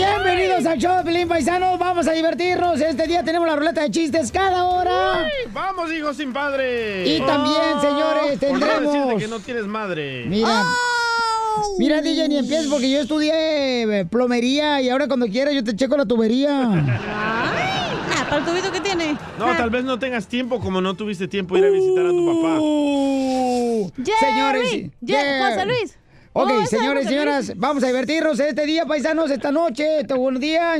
Bienvenidos al show de Pelín Paisanos. Vamos a divertirnos. Este día tenemos la ruleta de chistes cada hora. Uy, ¡Vamos, hijo sin padre! Y también, señores, Por no tendremos- decirte que no tienes madre. Mira. Mira, DJ, ni empieces porque yo estudié eh, plomería y ahora cuando quieras yo te checo la tubería. Ah, ¿para el tubito que tiene? No, tal vez no tengas tiempo como no tuviste tiempo de ir a visitar a tu papá. Uh, señores, Ye- yeah. José Luis. Ok, Oh, señores, señoras, vamos a divertirnos este día, paisanos, esta noche, este buen día.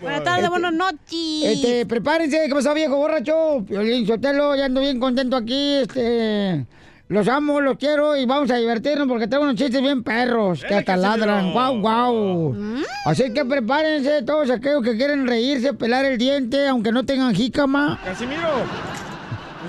Buenas tardes, buenas noches. Este, prepárense, ¿qué pasó, viejo borracho? Violín Sotelo, ya ando bien contento aquí, este... Los amo, los quiero y vamos a divertirnos porque tengo unos chistes bien perros que hasta ladran. ¡Guau, guau! Así que prepárense todos aquellos que quieren reírse, pelar el diente, aunque no tengan jícama. Casimiro,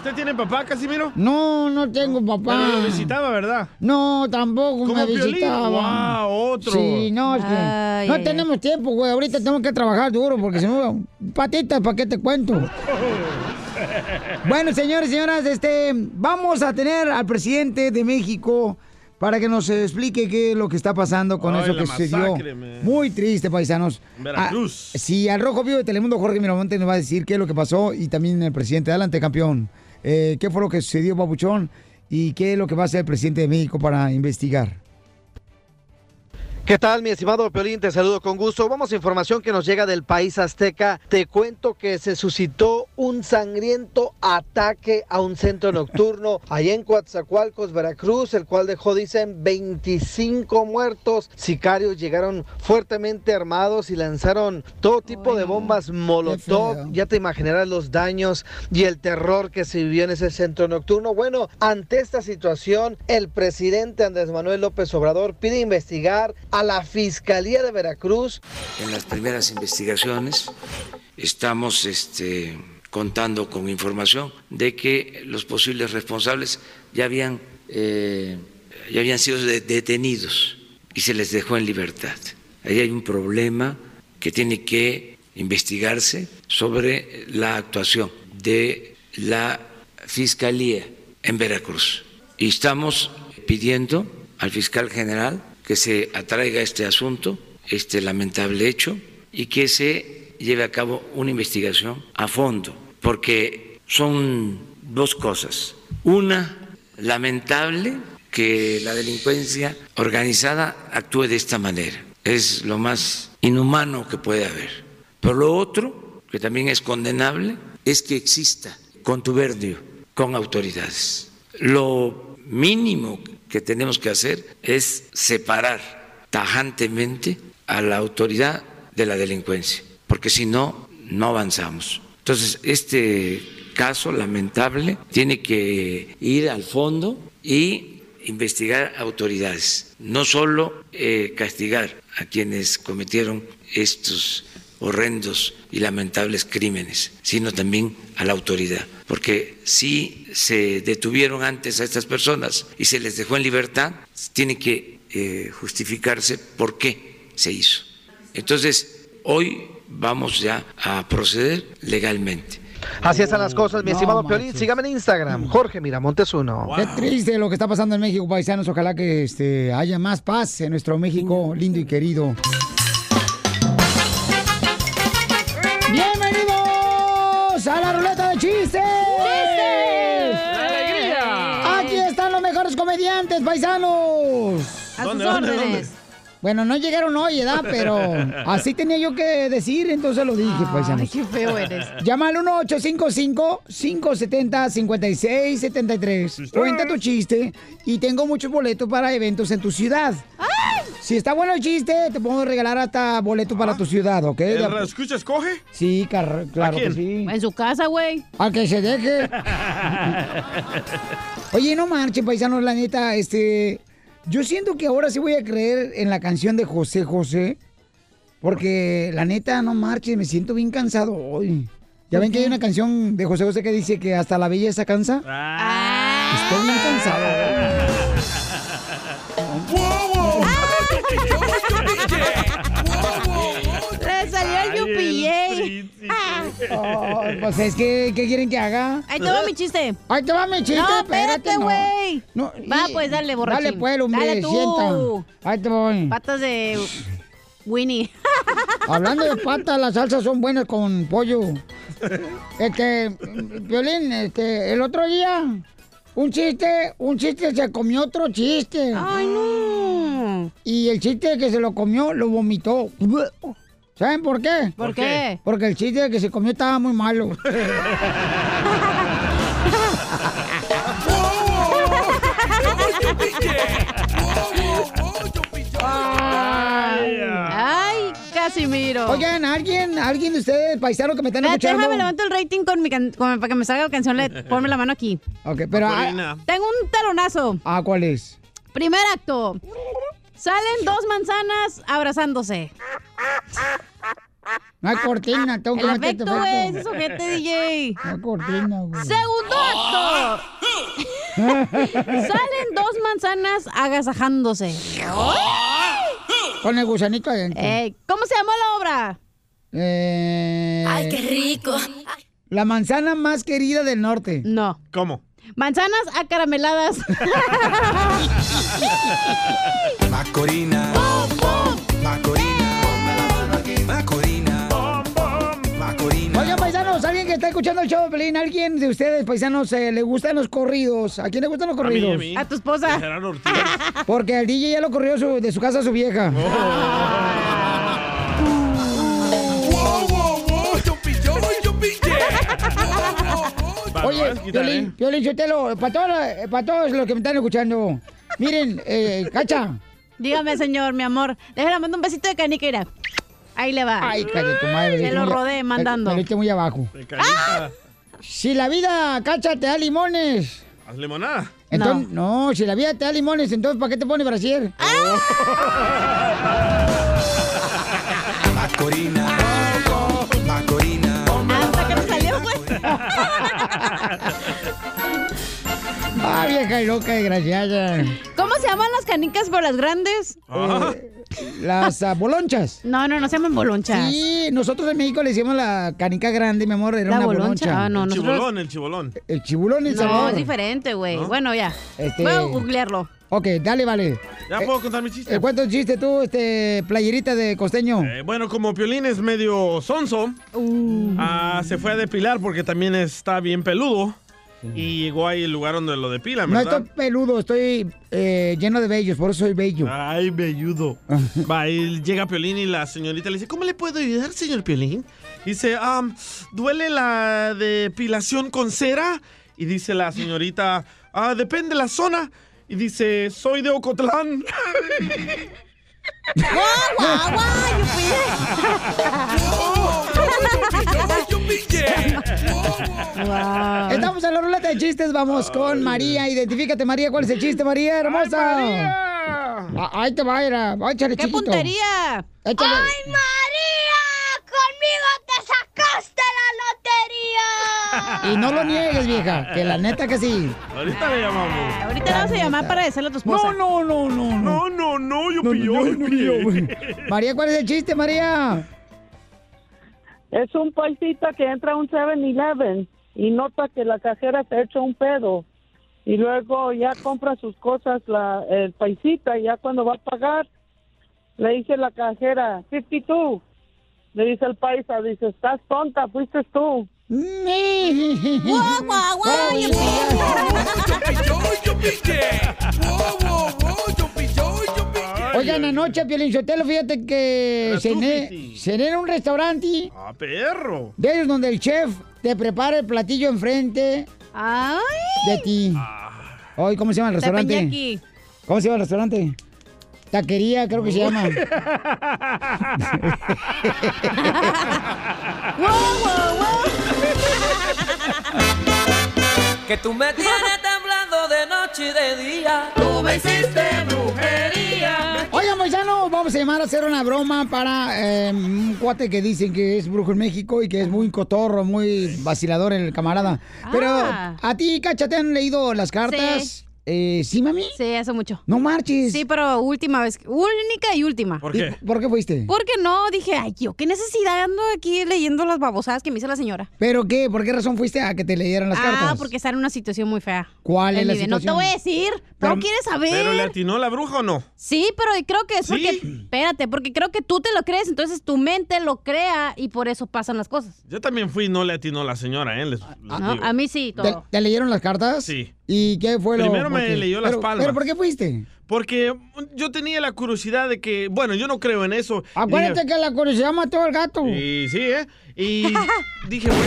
¿usted tiene papá, Casimiro? No, no tengo papá. Pero lo visitaba, ¿verdad? No, tampoco ¿Como me Piolín? visitaba. Guau, otro. Sí, no, es que Ay, no ay, tenemos tiempo, güey. Ahorita tengo que trabajar duro porque si no, patitas, ¿para qué te cuento? bueno, señores y señoras, este, vamos a tener al presidente de México para que nos explique qué es lo que está pasando con Ay, eso que sucedió. Muy triste, paisanos. Veracruz. Ah, sí, al Rojo Vivo de Telemundo, Jorge Miramonte nos va a decir qué es lo que pasó y también el presidente. Adelante, campeón. Eh, ¿Qué fue lo que sucedió, Papuchón? ¿Y qué es lo que va a hacer el presidente de México para investigar? ¿Qué tal, mi estimado Piolín? Te saludo con gusto. Vamos a información que nos llega del país azteca. Te cuento que se suscitó un sangriento ataque a un centro nocturno allá en Coatzacoalcos, Veracruz, el cual dejó, dicen, 25 muertos. Sicarios llegaron fuertemente armados y lanzaron todo tipo de bombas molotov. Ya te imaginarás los daños y el terror que se vivió en ese centro nocturno. Bueno, ante esta situación, el presidente Andrés Manuel López Obrador pide investigar a la Fiscalía de Veracruz. En las primeras investigaciones estamos este, contando con información de que los posibles responsables ya habían, eh, ya habían sido de- detenidos y se les dejó en libertad. Ahí hay un problema que tiene que investigarse sobre la actuación de la Fiscalía en Veracruz. Y estamos pidiendo al fiscal general que se atraiga este asunto, este lamentable hecho, y que se lleve a cabo una investigación a fondo, porque son dos cosas. Una, lamentable que la delincuencia organizada actúe de esta manera. Es lo más inhumano que puede haber. Pero lo otro, que también es condenable, es que exista contubernio con autoridades. Lo mínimo que tenemos que hacer es separar tajantemente a la autoridad de la delincuencia, porque si no, no avanzamos. Entonces, este caso lamentable tiene que ir al fondo y investigar autoridades, no solo eh, castigar a quienes cometieron estos horrendos y lamentables crímenes, sino también a la autoridad. Porque si se detuvieron antes a estas personas y se les dejó en libertad, tiene que eh, justificarse por qué se hizo. Entonces, hoy vamos ya a proceder legalmente. Así están las cosas, mi No estimado manches. Piolín. Sígame en Instagram, Jorge Miramontes uno. Qué triste lo que está pasando en México, paisanos. Ojalá que este, haya más paz en nuestro México lindo y querido. De chistes! ¡Alegría! Aquí están los mejores comediantes, paisanos. A sus ¿Dónde, dónde, órdenes. Bueno, no llegaron hoy, ¿verdad? Pero así tenía yo que decir, entonces lo dije, Ay, paisanos. qué feo eres. Llama al 1-855-570-5673. Cuenta tu chiste y tengo muchos boletos para eventos en tu ciudad. Si está bueno el chiste, te puedo regalar hasta boleto para tu ciudad, ¿ok? ¿El escucha escoge? Sí, car- claro que quién? sí. En su casa, güey. A que se deje. Oye, no marchen, paisanos, la neta, este... Yo siento que ahora sí voy a creer en la canción de José José. Porque la neta, no marchen, me siento bien cansado hoy. Ya ven que hay una canción de José José que dice que hasta la belleza cansa. Ah. Estoy bien cansado. Oh, pues es que, ¿qué quieren que haga? Ahí te va mi chiste. Ahí te va mi chiste, No, espérate, no. güey. No, Va, pues, dale, borrachín. Dale, pues, hombre, Dale tú. sienta. Ahí te voy. Patas de Winnie. Hablando de patas, las salsas son buenas con pollo. Este, Violín, este, el otro día, un chiste, un chiste se comió otro chiste. Ay, no. Y el chiste que se lo comió, lo vomitó. ¿Saben por qué? ¿Por qué? Porque el chiste que se comió estaba muy malo. Ay, Casimiro. Oigan, ¿alguien, alguien de ustedes, paisano que me están escuchando? déjame levanto el rating con mi can- con- para que me salga la canción. Le, ponme la mano aquí. Ok, pero... ah. Tengo un talonazo. ah, ¿cuál es? Primer acto. Salen dos manzanas abrazándose. No hay cortina, tengo que El este güey. efecto. Ese sujete, DJ. No hay cortina, güey. Segundo acto. Salen dos manzanas agasajándose. Con el gusanito adentro. ¿Cómo se llamó la obra? Eh, Ay, qué rico. La manzana más querida del norte. No. ¿Cómo? Manzanas acarameladas. Macorina. Macorina. Macorina. Macorina. Oigan, paisanos, alguien que está escuchando el show de Pelín, alguien de ustedes, paisanos, eh, le gustan los corridos. ¿A quién le gustan los A mí, corridos? a mí. A tu esposa. Porque el DJ ya lo corrió su- de su casa a su vieja. Wow, wow, Oye, Piolín, ¿eh? Piolín Sotelo, para todos, los- para todos los que me están escuchando, miren, eh, Cacha. Dígame, señor, mi amor. Déjale, mando un besito de canica, mira. Ahí le va. Ay, cállate tu madre. Se me lo rodé mandando. Me, muy abajo. Canica. Si la vida, Cacha, te da limones. Haz limonada. Entonces, no. si la vida te da limones, entonces ¿para qué te pone brasier? Macorina. Ah, vieja y loca, desgraciada. ¿Cómo se llaman las canicas por las grandes? Ah, Las ah, bolonchas. No, no, no se llaman bolonchas. Sí, nosotros en México le decimos la canica grande, mi amor, era La una boloncha. boloncha. Ah, no, el nosotros. chibolón, el chibolón. El chibulón El No, Salvador. es diferente, güey. Bueno, ya. Este- Voy a googlearlo. Ok, dale, vale. ¿Ya Eh, puedo contar mi chiste? eh, cuenta un chiste tú, este, playerita de costeño. Eh, bueno, como Piolín es medio sonso, ah, se fue a depilar porque también está bien peludo. Y llegó ahí el lugar donde lo depilan, no ¿verdad? estoy peludo, estoy eh, lleno de vellos, por eso soy bello. Ay, velludo. Va, y llega Piolín y la señorita le dice, ¿cómo le puedo ayudar, señor Piolín? Dice, "Am, ¿duele la depilación con cera? Y dice la señorita, ah, depende la zona. Y dice, soy de Ocotlán. ¡Guau, guau! Yupi, Estamos en la ruleta de chistes, vamos con María. Identifícate, María, ¿cuál es el chiste, María, hermosa? María! Ah, ahí te va, era. Échale, ¡Qué chiquito. puntería! Échale. María! ¡Conmigo te sacaste la lotería! Y no lo niegues, vieja, que la neta que sí. Ahorita le llamamos. Ahorita le vamos a llamar para decirle a tu esposa. No, no, no, no, no. No, no, no, yo No, no, yo no, no. María, ¿cuál es el chiste, María? Es un paisita que entra a un 7-Eleven y nota que la cajera se ha hecho un pedo. Y luego ya compra sus cosas la, el paisita y ya cuando va a pagar le dice la cajera, 52. Le dice el paisa, dice, estás tonta, fuiste tú. ¡Guau, guau, guau! Yo, yupi, Oigan, anoche, Piolinsotelo, fíjate que cené, cené en un restaurante Ah, perro. de ellos donde el chef te prepara el platillo enfrente ¡Ay! de ti. Hoy, ¿cómo se llama el restaurante? ¿Cómo se llama el restaurante? Taquería, creo que se llama. ¡Guau, guau, guau! Que tú me tienes temblando de noche y de día. Tú me hiciste brujería. Oigan, paisano, vamos a llamar a hacer una broma para eh, un cuate que dicen que es brujo en México y que es muy cotorro, muy vacilador el camarada. Pero Ah. a ti, Cacha, ¿te han leído las cartas? Eh, ¿Sí, mami? Sí, hace mucho. No marches. Sí, pero última vez. Única y última. ¿Por ¿Y qué? ¿Por qué fuiste? Porque no, dije, ay, yo, qué necesidad ando aquí leyendo las babosadas que me dice la señora. ¿Pero qué? ¿Por qué razón fuiste a que te leyeran las ah, cartas? porque está en una situación muy fea. ¿Cuál es la vida. No te situación? voy a decir. Pero- no quieres saber. ¿Pero le atinó la bruja o no? Sí, pero creo que es ¿Sí? porque, espérate, porque creo que tú te lo crees, entonces tu mente lo crea y por eso pasan las cosas. Yo también fui y no le atinó la señora, ¿eh? Les- les No, digo. a mí sí, ¿Te, todo. te leyeron las cartas? Sí. ¿Y qué fue lo Primero me leyó las Pero- palmas. ¿Pero por qué fuiste? Porque yo tenía la curiosidad de que, bueno, yo no creo en eso. Acuérdate Y que la curiosidad mató al gato. Y sí, ¿eh? Y dije, voy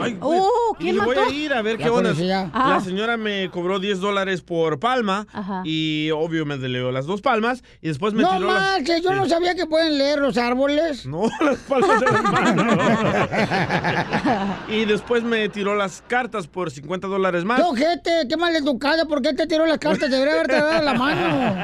a, ay, güey. Uh, Y ¿quién dije, voy mató? a ir a ver La qué onda. Ah. La señora me cobró 10 dólares por palma Ajá. y obvio me leyó las dos palmas y después me No tiró las... marches, yo Sí. no sabía que pueden leer los árboles. No, las palmas de las manos. y después me tiró las cartas por 50 dólares más. ¡Qué ojete! ¡Qué mal educada! ¿Por qué te tiró las cartas? Debería haberte dado la mano.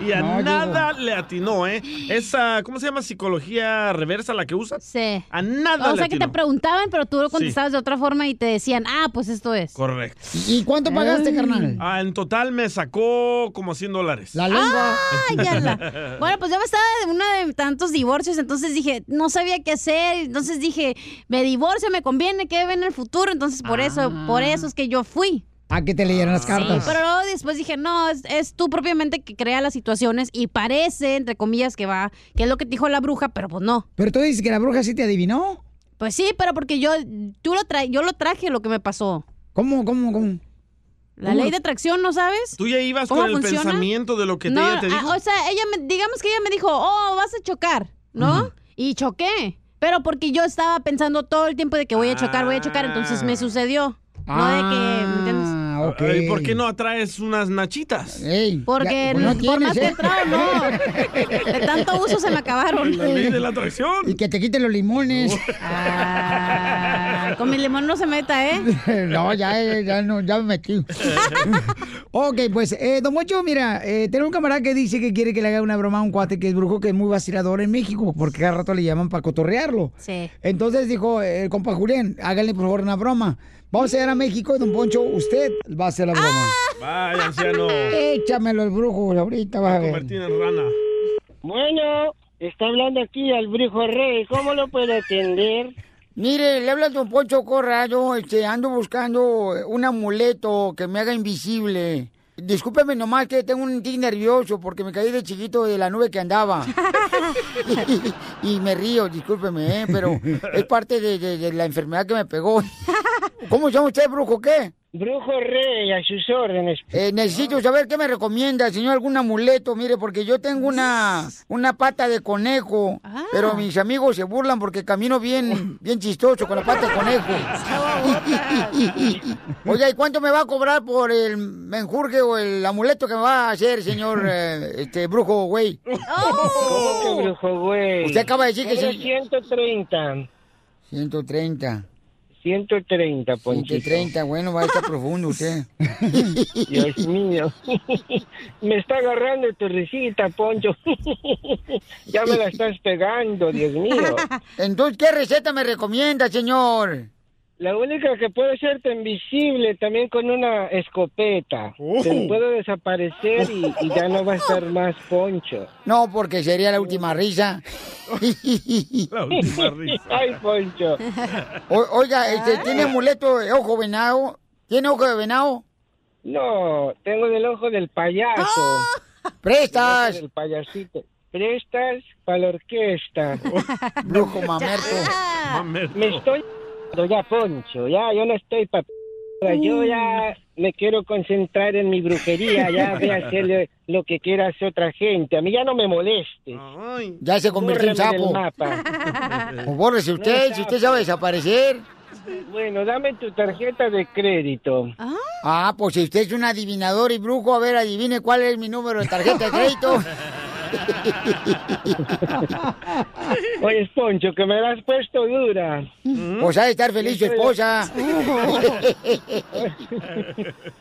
Y a No, nada le atinó, ¿eh? Esa, ¿cómo se llama? Psicología reversa la que usas. Sí. A nada O sea que te preguntaban, pero tú lo contestabas de otra forma y te decían, ah, pues esto es. Correcto. ¿Y cuánto pagaste, carnal? Ah, en total me sacó como 100 dólares. La lengua. Ah, ya la- Bueno, pues yo me estaba de una de tantos divorcios, entonces dije, no sabía qué hacer, entonces dije, me divorcio, me conviene, ¿qué ve en el futuro? Entonces por eso, por eso es que yo fui. A que te leyeran las Sí, cartas. pero luego después dije, no, es, es tú propiamente que crea las situaciones y parece, entre comillas, que va, que es lo que te dijo la bruja, pero pues no. Pero tú dices que la bruja sí te adivinó. Pues sí, pero porque yo, tú lo tra yo lo traje lo que me pasó. ¿Cómo, cómo, cómo? La ¿Cómo? ley de atracción, ¿no sabes? Tú ya ibas ¿Cómo con el funciona? pensamiento de lo que no, ella te ah, dijo. o sea, ella me, digamos que ella me dijo, oh, vas a chocar, ¿no? Y choqué. Pero porque yo estaba pensando todo el tiempo de que voy a chocar, voy a chocar, entonces me sucedió. No de que, ¿me entiendes? Ah, ok. Ay, ¿Por qué no atraes unas nachitas? Ey, Porque ya, no por más que ¿eh? no. De tanto uso se me acabaron. La ley de la atracción. Y que te quiten los limones. Ah, con mi limón no se meta, ¿eh? no, ya, eh, ya, no, ya me metí. ok, pues, eh, Don Mocho, mira, eh, tenemos un camarada que dice que quiere que le haga una broma a un cuate que es brujo, que es muy vacilador en México, porque cada rato le llaman para cotorrearlo. Sí. Entonces dijo eh, el compa Julián, háganle por favor una broma. Vamos a ir a México Don Poncho, usted va a hacer la broma. Vaya, anciano. Échamelo el brujo ahorita, vas a ver. Convertir en rana. Bueno, está hablando aquí al brujo rey. ¿Cómo lo puedo atender? Mire, le habla Don Poncho Corra, yo este, ando buscando un amuleto que me haga invisible. Discúlpeme nomás que tengo un tic nervioso porque me caí de chiquito de la nube que andaba. y me río, discúlpeme, ¿eh? pero es parte de, de- de la enfermedad que me pegó. ¿Cómo se llama usted, brujo? ¿Qué? Brujo rey, a sus órdenes. Eh, necesito saber qué me recomienda, señor, algún amuleto. Mire, porque yo tengo una, una pata de conejo, pero mis amigos se burlan porque camino bien, bien chistoso con la pata de conejo. Oiga, ¿y cuánto me va a cobrar por el menjurje o el amuleto que me va a hacer, señor eh, este brujo, güey? ¿Cómo que brujo güey? Usted acaba de decir que Era sí. 130. 130. 130, Ponchito. 130, bueno, va a estar profundo usted. Dios mío. Me está agarrando tu risita, Poncho. ya me la estás pegando, Dios mío. Entonces, ¿qué receta me recomienda, señor? La única que puede hacerte invisible también con una escopeta. Te puedo desaparecer y, y ya no va a estar más Poncho. No, porque sería la última risa. La última risa. Ay, Poncho. O- oiga, este, ¿tiene amuleto de ojo venado? ¿Tiene ojo de venado? No, tengo el ojo del payaso. ¡Prestas! El payasito. Prestas para la orquesta. Brujo mamerto. Me estoy ya, Poncho. Ya, yo no estoy para... Yo ya me quiero concentrar en mi brujería. Ya voy a hacerle lo que quiera hacer otra gente. A mí ya no me moleste. Ya se convirtió en sapo. O bórrese usted, si usted sabe desaparecer. Bueno, dame tu tarjeta de crédito. Ah, pues si usted es un adivinador y brujo, a ver, adivine cuál es mi número de tarjeta de crédito. Oye, Poncho, que me la has puesto dura. Pues ha de estar feliz su esposa.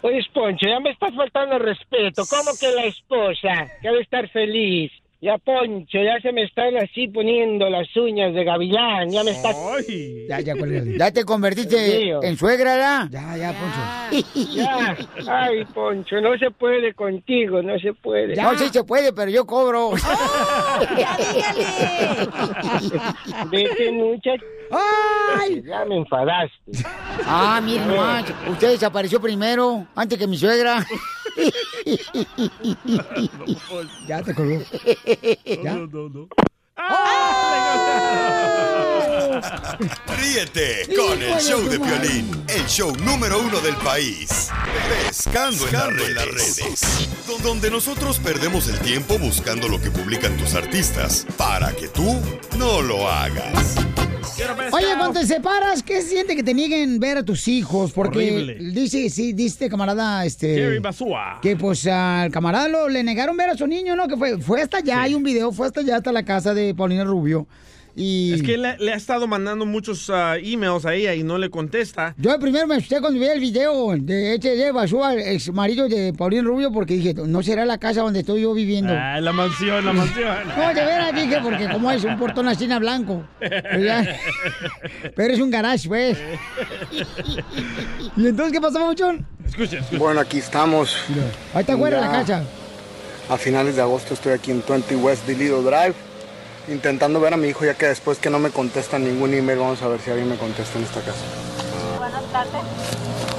Oye, Poncho, ya me estás faltando el respeto. ¿Cómo que la esposa? Que debe estar feliz. Ya, Poncho, ya se me están así poniendo las uñas de gavilán. Ya me estás... Ya, ya. Ya te convertiste en suegra, ¿verdad? Ya, ya, Poncho. Ya. Ay, Poncho, no se puede contigo, no se puede. No, sí se puede, pero yo cobro. Vete, muchacho. ¡Ay! Ya me enfadaste. Ah, mira nomás, usted desapareció primero, antes que mi suegra. ya te colgó. ¿Ya? Ríete con el show de Piolín, el show número uno del país. Pescando, en, las redes. Don- Donde nosotros perdemos el tiempo buscando lo que publican tus artistas para que tú no lo hagas. Oye, cuando te separas, ¿qué se siente que te nieguen ver a tus hijos? Porque Horrible. dice, sí, dice camarada, este... Jerry Basúa. Que pues al camarada lo- le negaron ver a su niño, ¿no? Que fue, fue hasta allá, hay un video, fue hasta allá, hasta la casa de Paulina Rubio. Y Es que le, le ha estado mandando muchos ah, emails a ella y no le contesta. yo primero me asusté cuando vi el video de H.D. Basúa, ex marido de Paulina Rubio, porque dije, no será la casa donde estoy yo viviendo. Ah, la mansión, la mansión. No, de veras dije, porque como es un portón así en blanco. Pero, es un garage, pues. ¿Y entonces qué pasó, Mauchón? Escucha, escucha. Bueno, aquí estamos. Ahí está fuera la casa. A finales de agosto estoy aquí en 20 West Delido Drive, intentando ver a mi hijo, ya que después que no me contestan ningún email, vamos a ver si alguien me contesta en esta casa. Buenas tardes.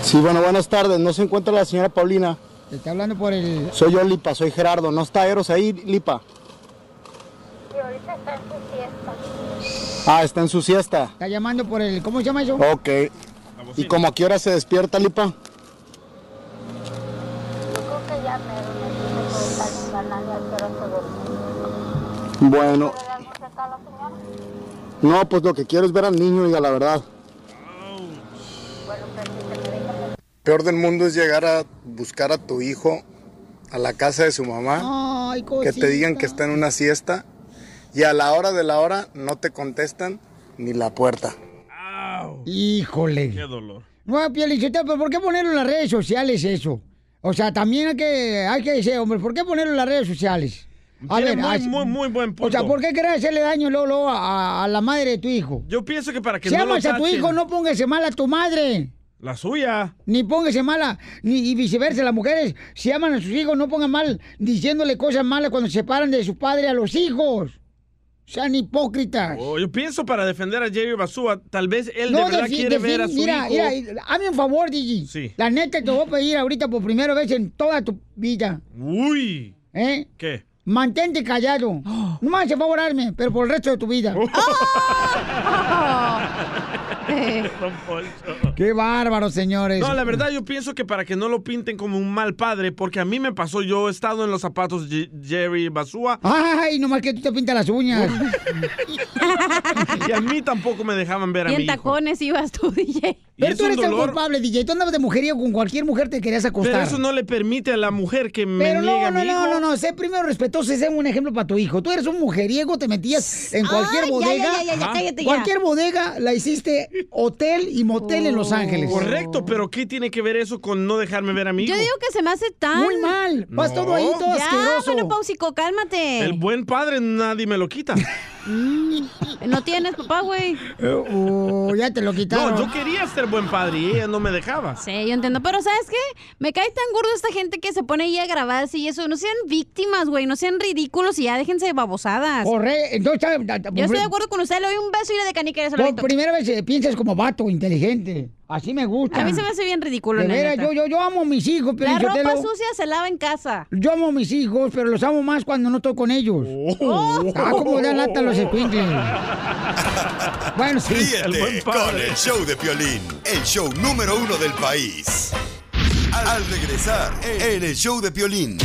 Sí, bueno, buenas tardes. No se encuentra la señora Paulina. Te está hablando por el... Soy yo, Lipa, soy Gerardo. ¿No está Eros ahí, Lipa? Y ahorita está en su fiesta. Ah, está en su siesta. Está llamando por el... ¿Cómo se llama eso? Ok. ¿Y como a qué hora se despierta, Lipa? Yo creo que ya me. Bueno, ¿Puede darme acá a la señora? no, pues lo que quiero es ver al niño, diga la verdad. Bueno. Peor del mundo es llegar a buscar a tu hijo a la casa de su mamá. Ay, que te digan que está en una siesta y a la hora de la hora no te contestan ni la puerta. Híjole. Qué dolor. No, Pielichotelo, pero ¿por qué ponerlo en las redes sociales eso? O sea, también hay que, hay que decir, hombre, ¿por qué ponerlo en las redes sociales? Tiene muy, así- muy, muy buen punto. O sea, ¿por qué querés hacerle daño luego a, a la madre de tu hijo? Yo pienso que para que si no lo amas a tu hijo, no póngase mal a tu madre. La suya. Ni póngase mala, ni y viceversa. Las mujeres, si aman a sus hijos, no pongan mal diciéndole cosas malas cuando se separan de su padre a los hijos. Sean hipócritas. Oh, yo pienso para defender a Jerry Basúa, tal vez él de No, verdad defi- quiere ver a su mira, hijo. Mira, hazme un favor, Digi. Sí. La neta te voy a pedir ahorita por primera vez en toda tu vida. Uy. ¿Eh? ¿Qué? Mantente callado. No me hace favorarme, pero por el resto de tu vida. Don Poncho. Qué bárbaro, señores. No, la verdad yo pienso que para que no lo pinten como un mal padre, porque a mí me pasó, yo he estado en los zapatos de Jerry Basúa Ay, nomás que tú te pintas las uñas. y a mí tampoco me dejaban ver a Y mi en hijo. tacones ibas tú, DJ. Pero tú eres el culpable, DJ. Tú andabas de mujerío con cualquier mujer te querías acostar. Pero eso no le permite a la mujer que me Pero niegue no, a mi no, hijo. no, no, no, sé primero respetuoso y sé un ejemplo para tu hijo. Tú eres un mujeriego, te metías en cualquier Ay, bodega. ya, ya, ya, ya, cállate ya. Cualquier bodega la hiciste hotel y motel en Los Ángeles. Correcto, pero ¿qué tiene que ver eso con no dejarme ver a mi hijo? Yo digo que se me hace tan... Muy mal. Vas No. todo ahí, todo Ya, asqueroso. bueno, Pausico, cálmate. El buen padre nadie me lo quita. Mm, no tienes papá, güey. Oh, ya te lo quitaron. No, yo quería ser buen padre y ella no me dejaba. Sí, yo entiendo. Pero ¿sabes qué? Me cae tan gordo esta gente que se pone ahí a grabarse y eso. No sean víctimas, güey. No sean ridículos y ya déjense de babosadas. Corre, entonces, Yo estoy de acuerdo con usted. Le doy un beso y le de canica Por primera vez eh, piensas como vato, inteligente. Así me gusta. A mí se me hace bien ridículo, De la veras, yo, yo, yo amo a mis hijos, La ropa sucia se lava en casa. Yo amo a mis hijos, pero los amo más cuando no estoy con ellos. Ah, como dan lata los escuincles. Bueno, sí. Ríete con el show de Piolín, el show número uno del país. Al regresar en el show de Piolín.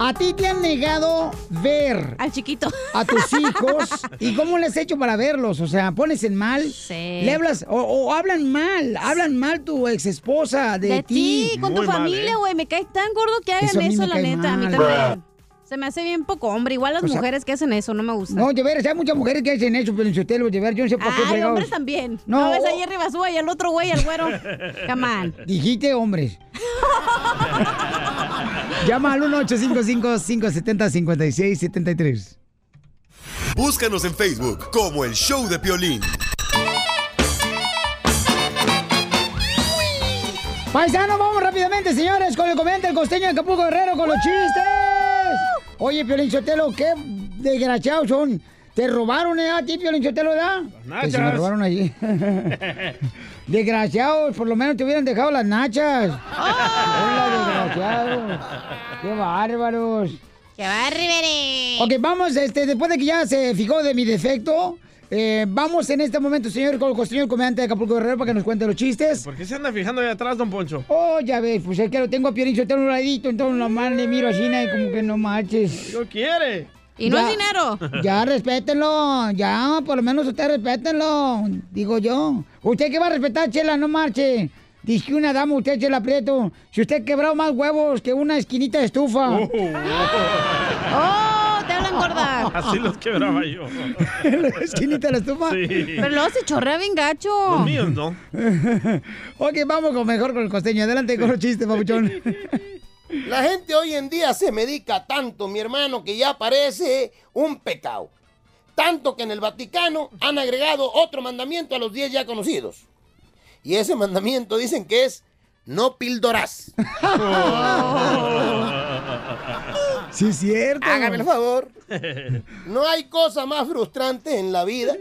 ¿A ti te han negado ver al chiquito a tus hijos? ¿Y cómo le has hecho para verlos? O sea, ¿pones en mal? Sí. ¿Le hablas o, o hablan mal? ¿Hablan mal tu ex esposa de, De ti, con tu familia, güey. Me cae tan gordo que hagan Eso la neta. A mí también. Se me hace bien poco hombre. Igual las O sea- mujeres que hacen eso, no me gusta. No, de veras, hay muchas mujeres que hacen eso, pero en su telo, de veras, yo no sé por qué Ay, fregados. hombres también. No. No, ves ahí arriba, sube y el otro güey, el güero. Come on. Dijiste hombres. Llama al 1-855-570-5673. Búscanos en Facebook como El Show de Piolín. Paisanos, vamos rápidamente, señores, con el comediante el costeño de Acapulco Guerrero con los chistes. Oye, Piolín Sotelo, qué desgraciados son. Te robaron, ¿eh? A ti, Piolín Sotelo, ¿verdad? Que se me nachas. robaron allí. Desgraciados, por lo menos te hubieran dejado las nachas. Hola, desgraciados. Qué bárbaros. ¡Qué bárbaro! Ok, vamos, este, después de que ya se fijó de mi defecto, eh, vamos en este momento, señor, con el comediante de Acapulco Guerrero, para que nos cuente los chistes. ¿Por qué se anda fijando ahí atrás, don Poncho? Oh, ya ves, pues es que lo tengo a Piolín Sotelo un ladito, entonces nomás le miro así, y como que no marches. No quiere. Y no Ya- es dinero. Ya, respétenlo, ya, por lo menos ustedes respétenlo, digo yo. ¿Usted qué va a respetar, Chela? No marche. Dice que una dama, usted se la aprieto. Si usted quebrado más huevos que una esquinita de estufa. ¡Oh! ¡Te Así los quebraba yo. ¿La esquinita de la estufa? Sí. Pero luego se chorrea bien gacho. Los míos no. ok, vamos con mejor con el costeño. Adelante con los chistes, papuchón. La gente hoy en día se medica tanto, mi hermano, que ya parece un pecado. Tanto que en el Vaticano han agregado otro mandamiento a los 10 ya conocidos. Y ese mandamiento dicen que es no pildorás. Sí, es cierto. Hágame el favor. No hay cosa más frustrante en la vida.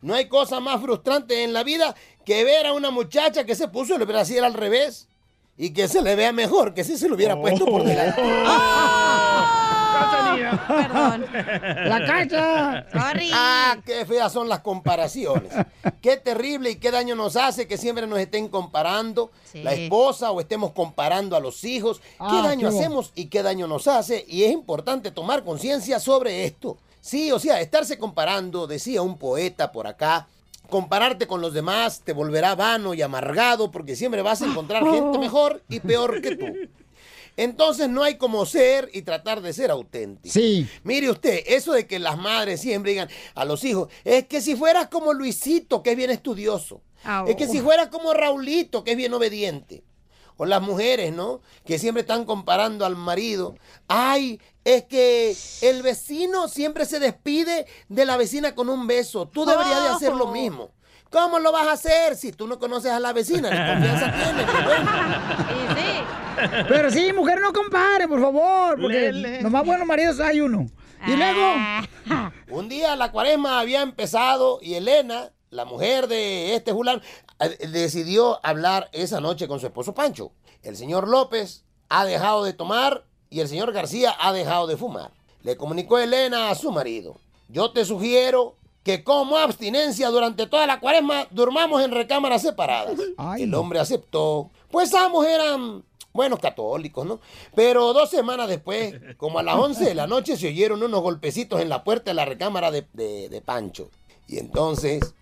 No hay cosa más frustrante en la vida que ver a una muchacha que se puso el brasier al revés y que se le vea mejor que si se lo hubiera puesto por delante. Perdón. La cacha. Sorry. Ah, qué feas son las comparaciones. Qué terrible y qué daño nos hace que siempre nos estén comparando Sí. la esposa o estemos comparando a los hijos. Qué Ah, daño qué bo- hacemos y qué daño nos hace. Y es importante tomar conciencia sobre esto. Sí, o sea, estarse comparando, decía un poeta por acá. Compararte con los demás te volverá vano y amargado porque siempre vas a encontrar gente mejor y peor que tú. Entonces no hay como ser y tratar de ser auténtico. Sí. Mire usted, eso de que las madres siempre digan a los hijos, es que si fueras como Luisito, que es bien estudioso. Au. Es que si fueras como Raulito, que es bien obediente. O las mujeres, ¿no? Que siempre están comparando al marido. Ay, es que el vecino siempre se despide de la vecina con un beso. Tú deberías de hacer lo Oh. mismo. ¿Cómo lo vas a hacer si tú no conoces a la vecina? ¿Qué confianza tienes? Bueno. Sí, sí. Pero sí, mujer, no compare, por favor. Porque Lele. nomás buenos maridos hay uno. Y luego. Ah. Un día la cuaresma había empezado y Elena, la mujer de este Julán, eh, decidió hablar esa noche con su esposo Pancho. El señor López ha dejado de tomar y el señor García ha dejado de fumar. Le comunicó Elena a su marido. Yo te sugiero que como abstinencia durante toda la cuaresma durmamos en recámaras separadas. Ay. El hombre aceptó. Pues ambos eran buenos católicos, ¿no? Pero dos semanas después, como a las 11 de la noche, se oyeron unos golpecitos en la puerta de la recámara de, de- de Pancho. Y entonces,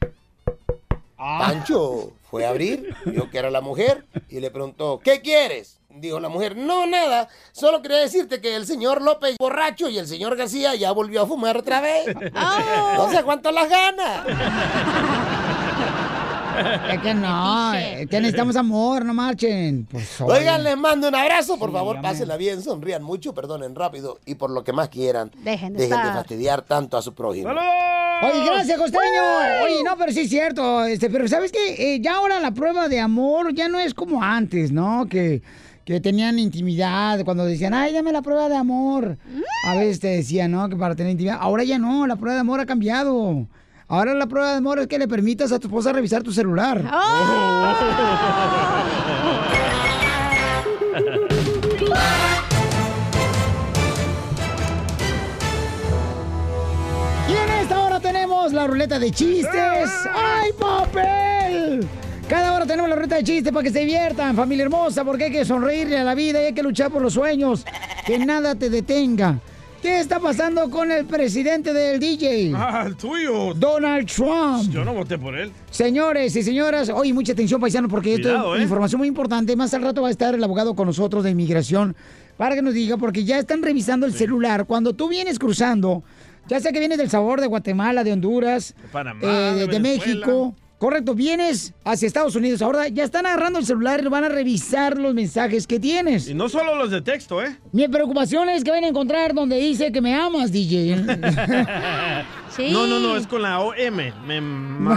Pancho fue a abrir, vio que era la mujer, y le preguntó, ¿qué quieres? Dijo la mujer, no, nada, solo quería decirte que el señor López borracho y el señor García ya volvió a fumar otra vez. Oh. No sé cuánto las ganas. Es que no, es que necesitamos amor, no marchen. Pues. Oigan, les mando un abrazo, por Sí, favor, amén. pásenla bien, sonrían mucho, perdonen rápido y por lo que más quieran, Dejen de dejen de estar. fastidiar tanto a su prójimo. Oye, gracias, costeño. Oye, no, pero sí es cierto. Este, pero ¿sabes qué? Eh, ya ahora la prueba de amor ya no es como antes, ¿no? Que, que tenían intimidad, cuando decían, ay, dame la prueba de amor. A veces te decían, ¿no? Que para tener intimidad. Ahora ya no, la prueba de amor ha cambiado. Ahora la prueba de amor es que le permitas a tu esposa revisar tu celular. Y en esta hora tenemos la ruleta de chistes. ¡Ay, papel! Cada hora tenemos la ruta de chistes para que se diviertan, familia hermosa, porque hay que sonreírle a la vida y hay que luchar por los sueños. Que nada te detenga. ¿Qué está pasando con el presidente del DJ? Ah, el tuyo. Donald Trump. Yo no voté por él. Señores y señoras, oye, mucha atención, paisanos, porque esto Cuidado, es ¿eh? información muy importante. Más al rato va a estar el abogado con nosotros de inmigración para que nos diga, porque ya están revisando el celular. Cuando tú vienes cruzando, ya sea que vienes del sabor de Guatemala, de Honduras, Panamá, eh, de, de de. México. Correcto, vienes hacia Estados Unidos. Ahora ya están agarrando el celular y van a revisar los mensajes que tienes. Y no solo los de texto, ¿eh? Mi preocupación es que van a encontrar donde dice que me amas, DJ. No, no, no, es con la OM. Me ma-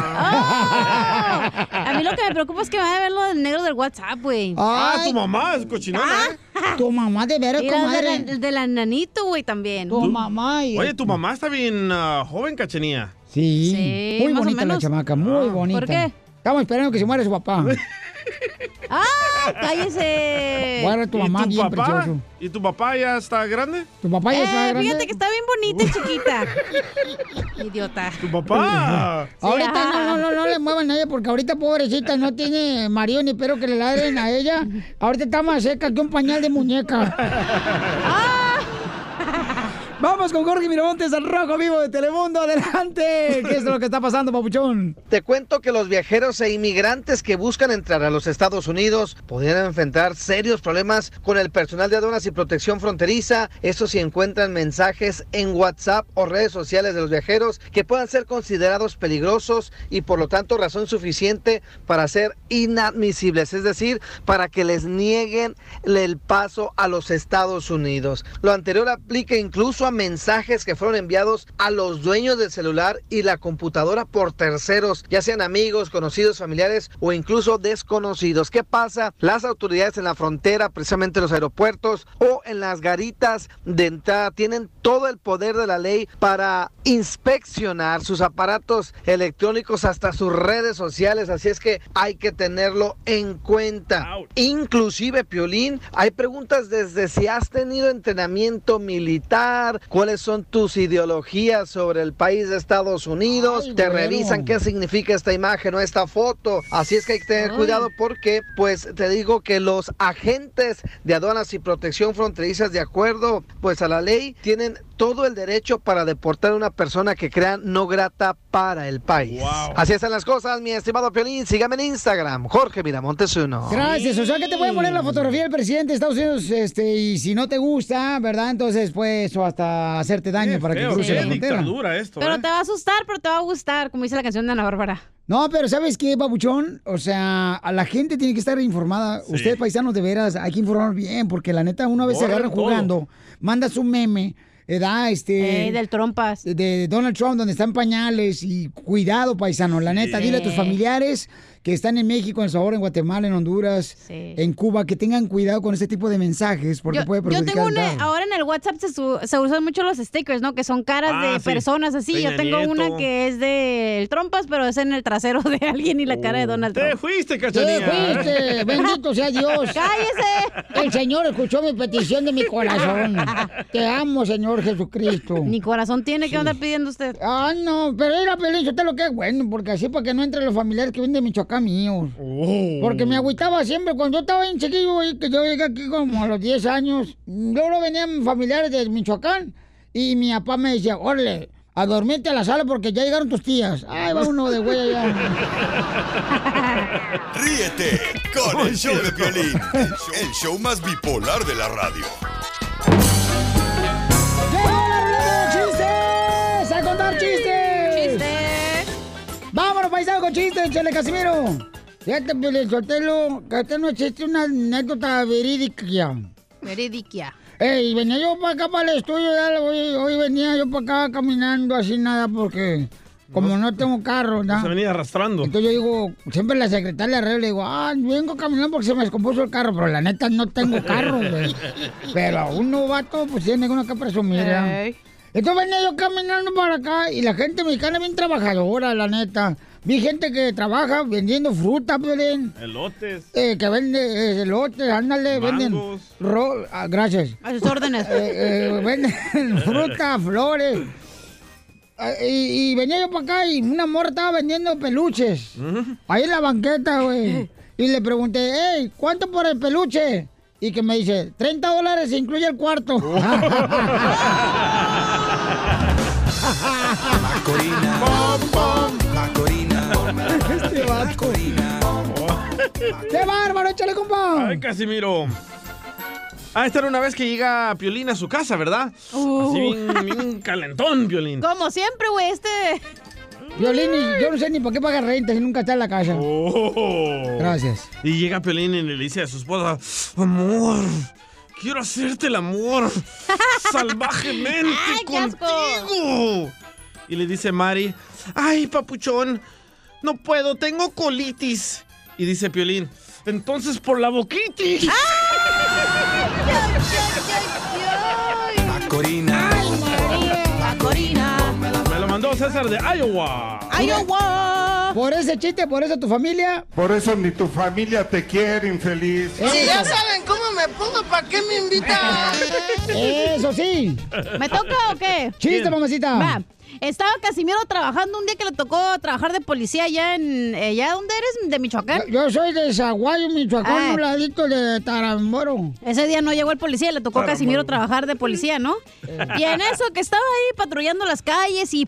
A mí lo que me preocupa es que van a ver lo del negro del WhatsApp, güey. Ah, tu mamá es cochinona, ¿eh? Tu mamá de veras, la comadre. del de del nanito, güey, también. Tu mamá y... Oye, tu mamá está bien ah, joven, cachenía. Sí, Sí, muy bonita la chamaca, muy Ah. bonita. ¿Por qué? Estamos esperando que se muera su papá. ¡Ah! ¡Cállese! Muera tu ¿Y mamá tu bien papá? precioso. ¿Y tu papá ya está grande? ¿Tu papá ya está Eh, grande? fíjate que está bien bonita y chiquita. Idiota. ¿Tu papá? Ahorita no, no, no, no le muevan a ella porque ahorita pobrecita no tiene marido ni pero que le ladren a ella. Ahorita está más seca que un pañal de muñeca. Vamos con Jorge Miramontes al Rojo Vivo de Telemundo. Adelante. ¿Qué es lo que está pasando, papuchón? Te cuento que los viajeros e inmigrantes que buscan entrar a los Estados Unidos podrían enfrentar serios problemas con el personal de aduanas y protección fronteriza. Esto si encuentran mensajes en WhatsApp o redes sociales de los viajeros que puedan ser considerados peligrosos y por lo tanto razón suficiente para ser inadmisibles, es decir, para que les nieguen el paso a los Estados Unidos. Lo anterior aplica incluso a mensajes que fueron enviados a los dueños del celular y la computadora por terceros, ya sean amigos, conocidos, familiares o incluso desconocidos. ¿Qué pasa? Las autoridades en la frontera, precisamente en los aeropuertos o en las garitas de entrada, tienen todo el poder de la ley para inspeccionar sus aparatos electrónicos hasta sus redes sociales, así es que hay que tenerlo en cuenta. Inclusive, Piolín, hay preguntas desde si has tenido entrenamiento militar, cuáles son tus ideologías sobre el país de Estados Unidos, te bueno. revisan qué significa esta imagen o esta foto, así es que hay que tener cuidado porque, pues, te digo que los agentes de aduanas y protección fronterizas, de acuerdo, pues a la ley, tienen todo el derecho para deportar a una persona que crean no grata para el país. Así están las cosas, mi estimado Piolín. Sígame en Instagram, Jorge Miramontes uno. Gracias. O sea que te pueden poner la fotografía del presidente de Estados Unidos, este, y si no te gusta, ¿verdad? Entonces, pues, o hasta hacerte daño para que cruce la frontera. esto, Pero ¿eh? te va a asustar, pero te va a gustar, como dice la canción de Ana Bárbara. No, pero ¿sabes qué, babuchón? O sea, a la gente tiene que estar informada. Ustedes, paisanos, de veras, hay que informar bien, porque la neta, una vez se Borren agarran todo. jugando, mandas un meme, da este... Eh, del trompas. De, Donald Trump, donde están pañales, y cuidado, paisano, la neta, dile a tus Sí. familiares que están en México, en El Salvador, en Guatemala, en Honduras, en Cuba, que tengan cuidado con este tipo de mensajes, porque Yo, puede yo perjudicar tengo el una, ahora en el WhatsApp se, su- se usan mucho los stickers, ¿no? Que son caras Ah, de sí. personas así. Peña yo tengo Nieto. una que es de trompas, pero es en el trasero de alguien y la cara de Donald Trump. Te fuiste, ¡Te cachanilla. fuiste! ¡Bendito sea Dios! ¡Cállese! El Señor escuchó mi petición de mi corazón. Te amo, Señor Jesucristo. Mi corazón tiene que andar pidiendo usted. Ah, no, pero era Pelín, yo te lo que es bueno, porque así para que no entren los familiares que vienen de Michoacán míos. Porque me agüitaba siempre cuando yo estaba bien chiquillo, y que yo llegué aquí como a los 10 años. Luego venían familiares de Michoacán y mi papá me decía, órale, a dormirte a la sala porque ya llegaron tus tías. Ay, va uno de güey allá. Ríete con el show de Piolín, el show más bipolar de la radio. Paisano, con chistes, Chele Casimiro! Fíjate, Piolín Sotelo, que esta no existe una anécdota verídica. Veridiquia. Ey, venía yo para acá, para el estudio, ya, hoy, hoy venía yo para acá caminando así nada, porque como no, tengo carro, ¿no? Se venía arrastrando. Entonces yo digo, siempre la secretaria de le digo, ah, vengo caminando porque se me descompuso el carro, pero la neta no tengo carro, güey. Pero un novato, pues tiene uno que presumir, ¿ya? Ey. Entonces venía yo caminando para acá y la gente mexicana es bien trabajadora, la neta. Vi gente que trabaja vendiendo fruta, Piolín. Elotes. Eh, que vende eh, elotes, ándale, venden. Ro- ah, gracias. A sus órdenes. Eh, eh, venden fruta, flores. eh, y, y venía yo para acá y una morra estaba vendiendo peluches. Ahí en la banqueta, güey. Y le pregunté, hey, ¿cuánto por el peluche? Y que me dice, 30 dólares incluye el cuarto. Macorina. Macorina. ¡Qué bárbaro! ¡Échale, compa! Ay, Casimiro. Ah, esta era una vez que llega Piolín a su casa, ¿verdad? Uh. Así bien, bien calentón, Piolín. Como siempre, güey, este. Violín, y yo no sé ni por qué paga renta si nunca está en la casa. Oh. Gracias. Y llega Piolín y le dice a su esposa, amor, quiero hacerte el amor salvajemente contigo. Y le dice Mari, ay, papuchón, no puedo, tengo colitis. Y dice Piolín, entonces por la boquitis. Macorina. Macorina. Me lo mandó César de Iowa. ¡Iowa! Por ese chiste, por eso tu familia. Por eso ni tu familia te quiere, infeliz. Si ya saben cómo me pongo, ¿para qué me invitan? Eso sí. ¿Me toca o qué? Chiste, mamacita. Va. Estaba Casimiro trabajando un día que le tocó trabajar de policía allá en... ¿Ya dónde eres? ¿De Michoacán? Yo soy de Zaguayo, Michoacán, Ah. un ladito de Taramboro. Ese día no llegó el policía, le tocó a Casimiro trabajar de policía, ¿no? Y en eso que estaba ahí patrullando las calles y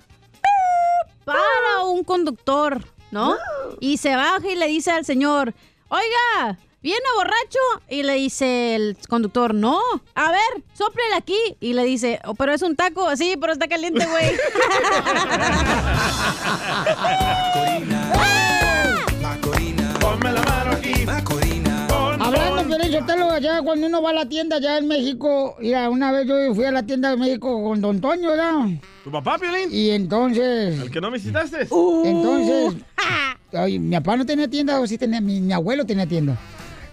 para un conductor, ¿no? Y se baja y le dice al señor, oiga, ¿viene borracho? Y le dice el conductor, no, a ver, sóplele aquí. Y le dice, "Oh, pero es un taco, sí, pero está caliente, güey. Ponme la mano aquí. Macorina. Hablando, Piolín Sotelo, allá cuando uno va a la tienda allá en México, mira, una vez yo fui a la tienda de México con Don Toño, ¿verdad? ¿Tu papá, Piolín? Y entonces... ¿El que no visitaste? Entonces, ay, mi papá no tenía tienda, o sí tenía, mi, mi abuelo tenía tienda.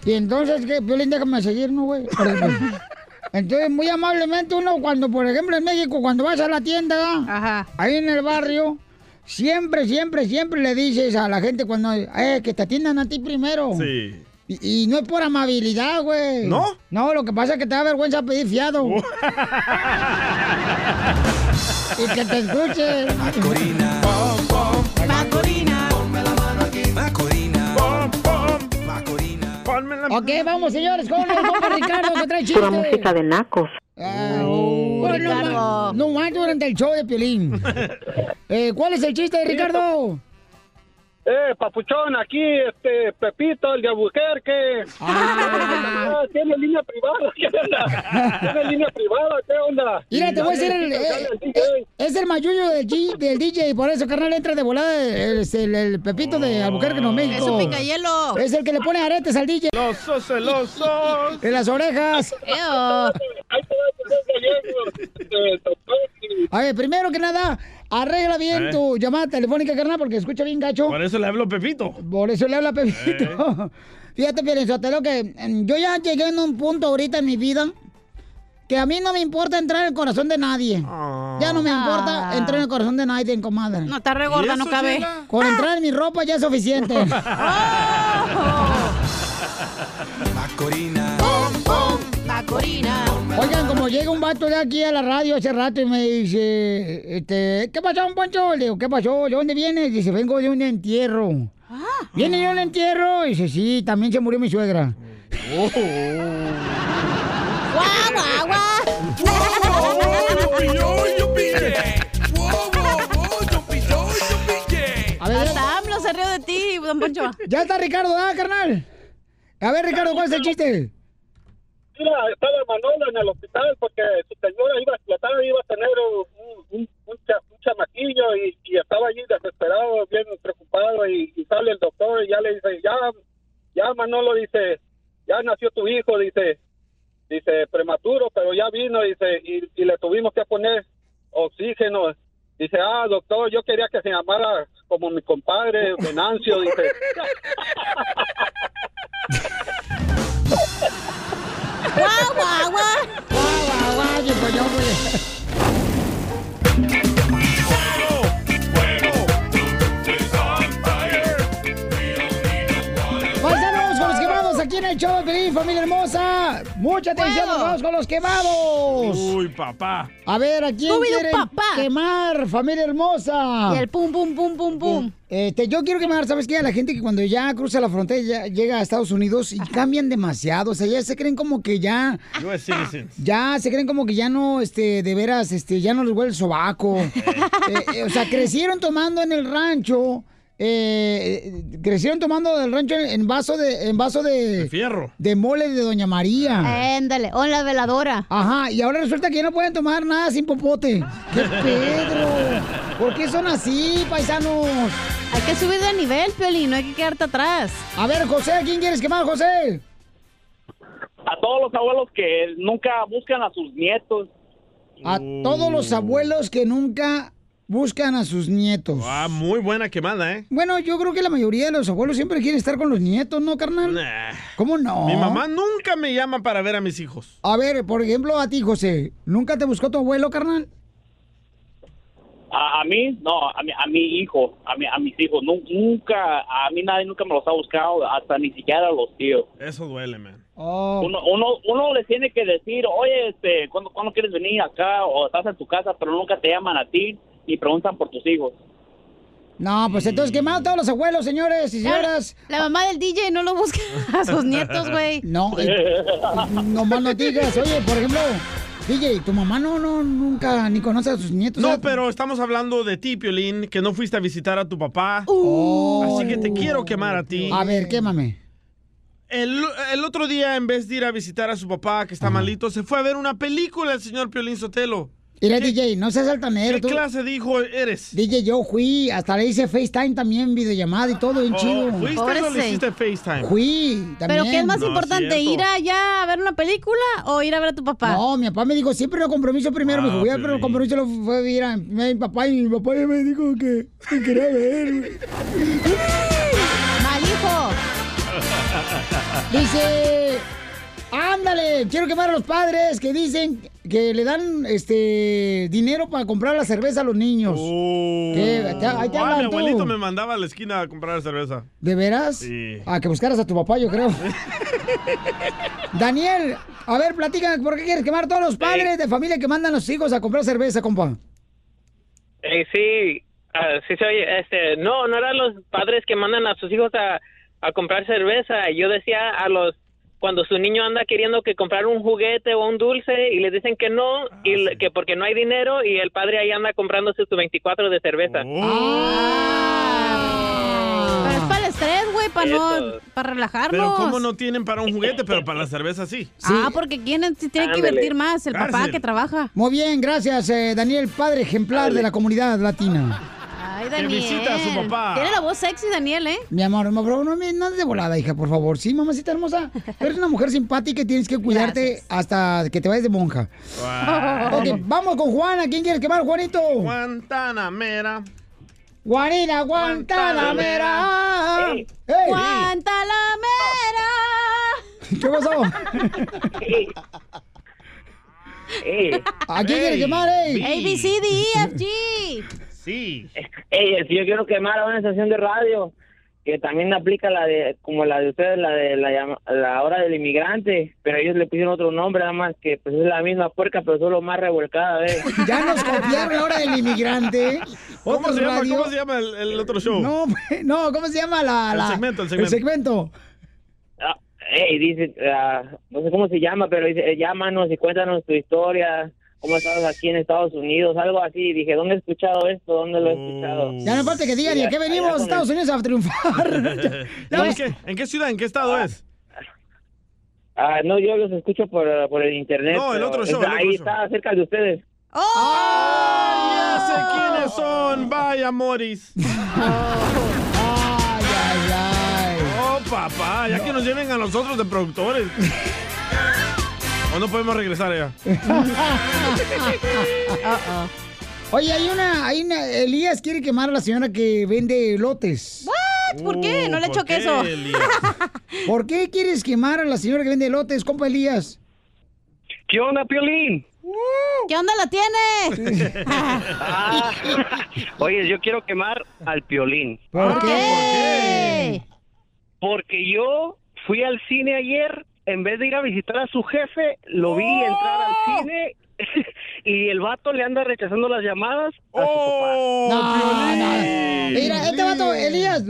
Y entonces, ¿qué? Violín, déjame seguir, ¿no, güey? Entonces, muy amablemente uno, cuando, por ejemplo, en México, cuando vas a la tienda, ahí en el barrio, siempre, siempre, siempre le dices a la gente cuando, eh, que te atiendan a ti primero. Sí. Y, y no es por amabilidad, güey. ¿No? No, lo que pasa es que te da vergüenza pedir fiado. y que te escuchen. Macorina. Ok, vamos, señores, con el compa Ricardo que trae chiste. Pura música de nacos. Ah, oh, Uh, no, Ricardo. ma- no más durante el show de Piolín. Eh, ¿Cuál es el chiste de Ricardo? Eh, papuchón, aquí, este, Pepito, el de Albuquerque. Ah, Tiene línea privada, ¿qué onda? Tiene línea privada, ¿qué onda? Mira, te voy a decir, el, eh, eh, es el mayullo del, G- del DJ, por eso, carnal, entra de volada el, el- el- Pepito de Albuquerque, Nuevo México. Es un picayelo. Es el que le pone aretes al DJ. Los celosos. En las orejas. Eo. A ver, primero que nada, arregla bien Eh. tu llamada telefónica, carnal, porque escucha bien gacho. Por eso le hablo Pepito. Por eso le habla Pepito. Fíjate, Pielizotelo, que mm, yo ya llegué en un punto ahorita en mi vida que a mí no me importa entrar en el corazón de nadie. Ya no me importa Ah. entrar en el corazón de nadie, comadre. No, está re gorda, ¿Y no cabe. Con entrar en mi ropa ya es suficiente. Macorina. Macorina. Oigan, como llega un vato de aquí a la radio hace rato y me dice, este, ¿qué pasó, un Poncho? Le digo, ¿qué pasó? ¿De dónde vienes? Dice, vengo de un entierro. ¿Viene de un entierro? Dice, sí, también se murió mi suegra. ¡Guau, guau, guau! Hasta AMLO se rió de ti, don Poncho. ya está Ricardo, ¿ah, carnal? A ver, Ricardo, ¿cuál es el chiste? Mira, estaba Manolo en el hospital porque su señora iba a explotar, iba a tener un, un, un, cha- chamaquillo y, estaba allí desesperado, bien preocupado y, y sale el doctor y ya le dice, ya, ya Manolo dice, ya nació tu hijo, dice, dice, prematuro, pero ya vino, dice, y, y le tuvimos que poner oxígeno. Dice, ah, doctor, yo quería que se llamara como mi compadre, Venancio, dice. ¡Guau, guau, guau! Guau, guau, guau, dijo yo, güey. Paisanos aquí en el show Pelín, familia hermosa. Mucha atención, nos vamos con los quemados. Uy, papá. A ver, ¿a quién quieren papá. quemar, familia hermosa? Y el pum, pum, pum, pum, pum. Este, yo quiero quemar, ¿sabes qué? A la gente que cuando ya cruza la frontera ya llega a Estados Unidos y cambian demasiado. O sea, ya se creen como que ya... US citizens. Ya se creen como que ya no, este, de veras, este, ya no les huele el sobaco. Eh, eh, o sea, crecieron tomando en el rancho. Eh, eh, crecieron tomando del rancho en, en vaso de, en vaso de, fierro. de mole de Doña María. Éndale, o la veladora. Ajá, y ahora resulta que ya no pueden tomar nada sin popote. ¡Qué Pedro! ¿Por qué son así, paisanos? Hay que subir de nivel, Piolín, no hay que quedarte atrás. A ver, José, ¿a quién quieres quemar, José? A todos los abuelos que nunca buscan a sus nietos. A todos los abuelos que nunca buscan a sus nietos. Ah, muy buena quemada, ¿eh? Bueno, yo creo que la mayoría de los abuelos siempre quieren estar con los nietos, ¿no, carnal? Nah. ¿Cómo no? Mi mamá nunca me llama para ver a mis hijos. A ver, por ejemplo, a ti, José, ¿nunca te buscó tu abuelo, carnal? A, a mí, no, a mi, a mi hijo, a, mi, a mis hijos. Nu- nunca, a mí nadie nunca me los ha buscado, hasta ni siquiera los tíos. Eso duele, man. Oh. Uno, uno, uno les tiene que decir, oye, este, ¿cuándo, ¿cuándo quieres venir acá? O estás en tu casa, pero nunca te llaman a ti y preguntan por tus hijos. No, pues entonces quemado a todos los abuelos, señores y señoras. La mamá del DJ no lo busca a sus nietos, güey. No, eh, no más no digas. Oye, por ejemplo, DJ, tu mamá no, no, nunca ni conoce a sus nietos. No, ¿sabes? pero estamos hablando de ti, Piolín, que no fuiste a visitar a tu papá. Oh. Así que te quiero quemar a ti. A ver, quémame. El, el otro día, en vez de ir a visitar a su papá, que está malito, se fue a ver una película el señor Piolín Sotelo. Mira, DJ, no seas altanero. ¿Qué tú. clase de hijo eres? DJ, yo fui, hasta le hice FaceTime también, videollamada y todo, bien Oh, chido. ¿Fuiste o le hiciste FaceTime? Fui, también. ¿Pero qué es más No, importante, cierto. ir allá a ver una película o ir a ver a tu papá? No, mi papá me dijo, siempre lo compromiso primero. me dijo, voy a ver el compromiso, lo fue a ver a mi papá y mi papá ya me dijo que me quería ver. Mal hijo. Dice, ándale, quiero quemar a los padres que dicen que le dan este dinero para comprar la cerveza a los niños. ¿Qué? Te- ahí te Ah, hablan mi tú. abuelito me mandaba a la esquina a comprar cerveza. ¿De veras? Sí. A que buscaras a tu papá, yo creo. Daniel, a ver, platícame, ¿por qué quieres quemar a todos los padres de familia que mandan a los hijos a comprar cerveza, compa? Eh, sí, ah, sí se oye. Este, no, no eran los padres que mandan a sus hijos a, a comprar cerveza. Yo decía a los cuando su niño anda queriendo que comprar un juguete o un dulce y le dicen que no y le- que porque no hay dinero y el padre ahí anda comprándose su 24 de cerveza. Pero es para el estrés, güey, para no, para relajarnos. Pero ¿cómo no tienen para un juguete, pero para la cerveza sí? Ah, porque quieren, sí tienen que invertir más, el papá que trabaja. Muy bien, gracias, eh, Daniel, padre ejemplar de la comunidad latina. Ay, Que Daniel. visita a su papá. Tiene la voz sexy, Daniel, ¿eh? Mi amor, no, bro, no me no andes de volada, hija, por favor. Sí, mamacita hermosa. Eres una mujer simpática y tienes que cuidarte hasta que te vayas de monja. Ok, vamos con Juana. ¿Quién quieres quemar, Juanito? Guantanamera. Juanina, Guantanamera. ¡Ey! Guantanamera. ¿Qué pasó? ¿A quién quieres quemar, ey? A, B, C, D, E, F, G. Sí. Ey, si yo quiero quemar a una estación de radio que también aplica la de, como la de ustedes, la de la, llama- la hora del inmigrante, pero ellos le pusieron otro nombre, nada más que pues es la misma puerca, pero solo más revolcada, ¿ves? Ya nos copiaron la hora del inmigrante. ¿Cómo se, llama. ¿Cómo se llama el, el otro show? No, no, ¿cómo se llama la, El la- segmento, el segmento. segmento? Ah, ey, dice, ah, no sé cómo se llama, pero dice, eh, llámanos y cuéntanos tu historia, cómo estás aquí en Estados Unidos, algo así. Dije, ¿dónde he escuchado esto? ¿Dónde lo he escuchado? Ya no falta que digan, ¿y a qué venimos a Estados Unidos a triunfar? ¿En, qué, ¿En qué ciudad? ¿En qué estado es? Ah, no, yo los escucho por, ah, por el internet. No, el otro show, está- el ahí otro show. está, cerca de ustedes. ¡Ah! Ya sé quiénes son. Vaya, Moris. Ay, ay, ay. Oh, papá, ya que nos lleven a nosotros de productores. ¿O no podemos regresar allá? Oye, hay una, hay una, Elías quiere quemar a la señora que vende lotes. What? ¿Por qué? No le Uh, echo ¿por qué, queso. ¿Por qué quieres quemar a la señora que vende lotes, compa Elías? ¿Qué onda, Piolín? ¿Qué onda la tiene? Ah, oye, yo quiero quemar al Piolín. ¿Por qué? Porque yo fui al cine ayer, en vez de ir a visitar a su jefe, lo vi entrar al cine y el vato le anda rechazando las llamadas a su papá. No, no. Mira, este vato, Elías.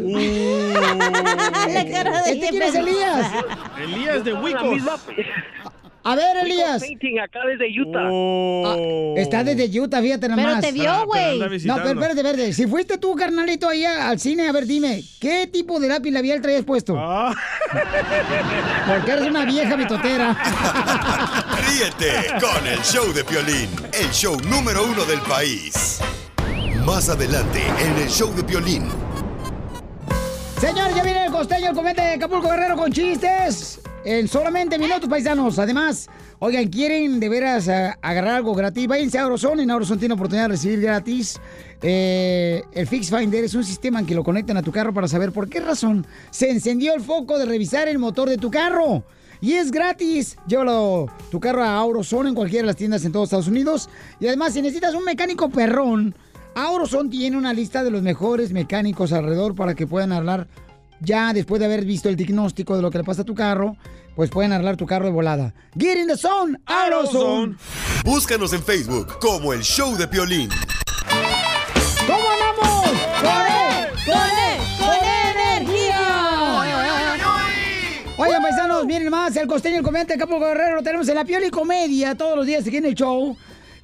¿Este quién es Elías? Elías de La Wicos. A ver, Elías. Acá desde Utah. Ah, está desde Utah, fíjate Pero nomás. te vio, Ah, pero güey. No, pero espérate, espérate. Si fuiste tú, carnalito, ahí al cine, a ver, dime, ¿qué tipo de lápiz labial traías puesto? Ah. Porque eres una vieja mitotera. Ríete con el show de Piolín, el show número uno del país. Más adelante en el show de Piolín. Señor, ya viene el costeño, el comete de Acapulco Guerrero con chistes. En solamente minutos, paisanos. Además, oigan, ¿quieren de veras a- agarrar algo gratis? Váyanse a Auroson. En Auroson tiene oportunidad de recibir gratis. eh, el Fix Finder es un sistema en que lo conectan a tu carro para saber por qué razón se encendió el foco de revisar el motor de tu carro. Y es gratis. Llévalo tu carro a Auroson en cualquiera de las tiendas en todos Estados Unidos. Y además, si necesitas un mecánico perrón, Auroson tiene una lista de los mejores mecánicos alrededor para que puedan hablar ya después de haber visto el diagnóstico de lo que le pasa a tu carro, pues pueden arreglar tu carro de volada. Get in the zone, AutoZone. Búscanos en Facebook como el show de Piolín. ¿Cómo andamos? ¡Con él! ¡Con él! ¡Con energía! Oigan, paisanos, miren más, el costeño, el comediante de Capo Guerrero, lo tenemos en la Pioli Comedia todos los días aquí en el show.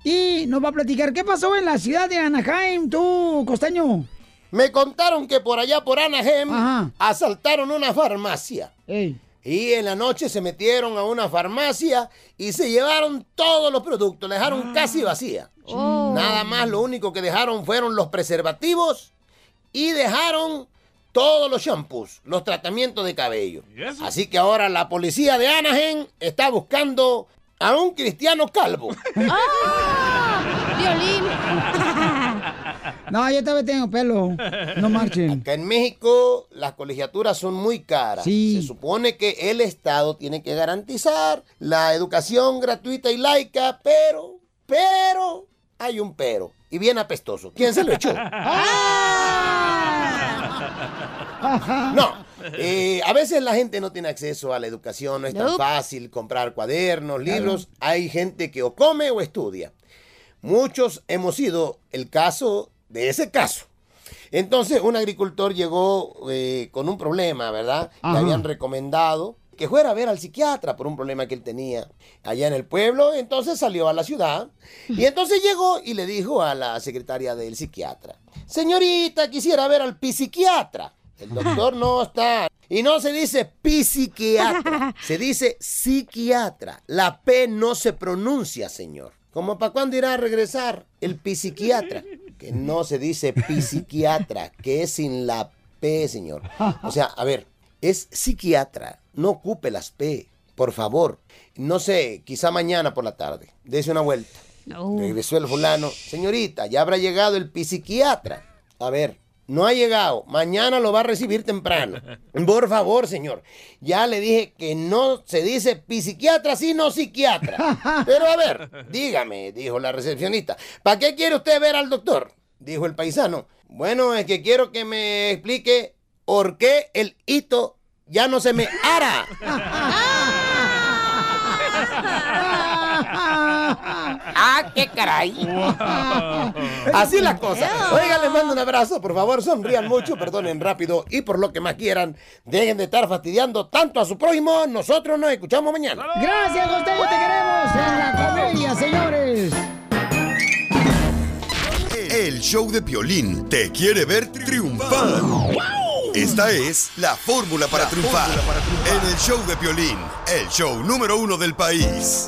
Y nos va a platicar qué pasó en la ciudad de Anaheim, tú, costeño. Me contaron que por allá por Anaheim asaltaron una farmacia. Y en la noche se metieron a una farmacia y se llevaron todos los productos, la dejaron casi vacía. Oh. Nada más lo único que dejaron fueron los preservativos y dejaron todos los shampoos, los tratamientos de cabello. Así que ahora la policía de Anaheim está buscando a un cristiano calvo. Violín. No, yo todavía tengo pelo. No marchen. Acá en México las colegiaturas son muy caras. Se supone que el Estado tiene que garantizar la educación gratuita y laica, pero, pero, hay un pero. Y bien apestoso. ¿Quién se lo echó? No, eh, a veces la gente no tiene acceso a la educación, no es tan fácil comprar cuadernos, libros. Hay gente que o come o estudia. Muchos hemos sido el caso de ese caso. Entonces, un agricultor llegó eh, con un problema, ¿verdad? Ajá. Le habían recomendado que fuera a ver al psiquiatra por un problema que él tenía allá en el pueblo. Entonces salió a la ciudad y entonces llegó y le dijo a la secretaria del psiquiatra, señorita, quisiera ver al psiquiatra. El doctor no está. Y no se dice psiquiatra, se dice psiquiatra. La P no se pronuncia, señor. ¿Como para cuándo irá a regresar el psiquiatra? Que no se dice psiquiatra, que es sin la P, señor. O sea, a ver, es psiquiatra. No ocupe las P, por favor. No sé, quizá mañana por la tarde. Dese una vuelta. Regresó el fulano. Señorita, ya habrá llegado el psiquiatra. A ver, no ha llegado. Mañana lo va a recibir temprano. Por favor, señor. Ya le dije que no se dice psiquiatra, sino psiquiatra. Pero a ver, dígame, dijo la recepcionista. ¿Para qué quiere usted ver al doctor? Dijo el paisano. Bueno, es que quiero que me explique por qué el hito ya no se me hará. ¡Ah, qué caray! Así las cosas. Oiga, les mando un abrazo. Por favor, sonrían mucho, perdonen rápido y por lo que más quieran, dejen de estar fastidiando tanto a su prójimo. Nosotros nos escuchamos mañana. Gracias, costeño, te queremos en la comedia, señores. El show de Piolín te quiere ver triunfar. Esta es la fórmula para triunfar. En el show de Piolín, el show número uno del país.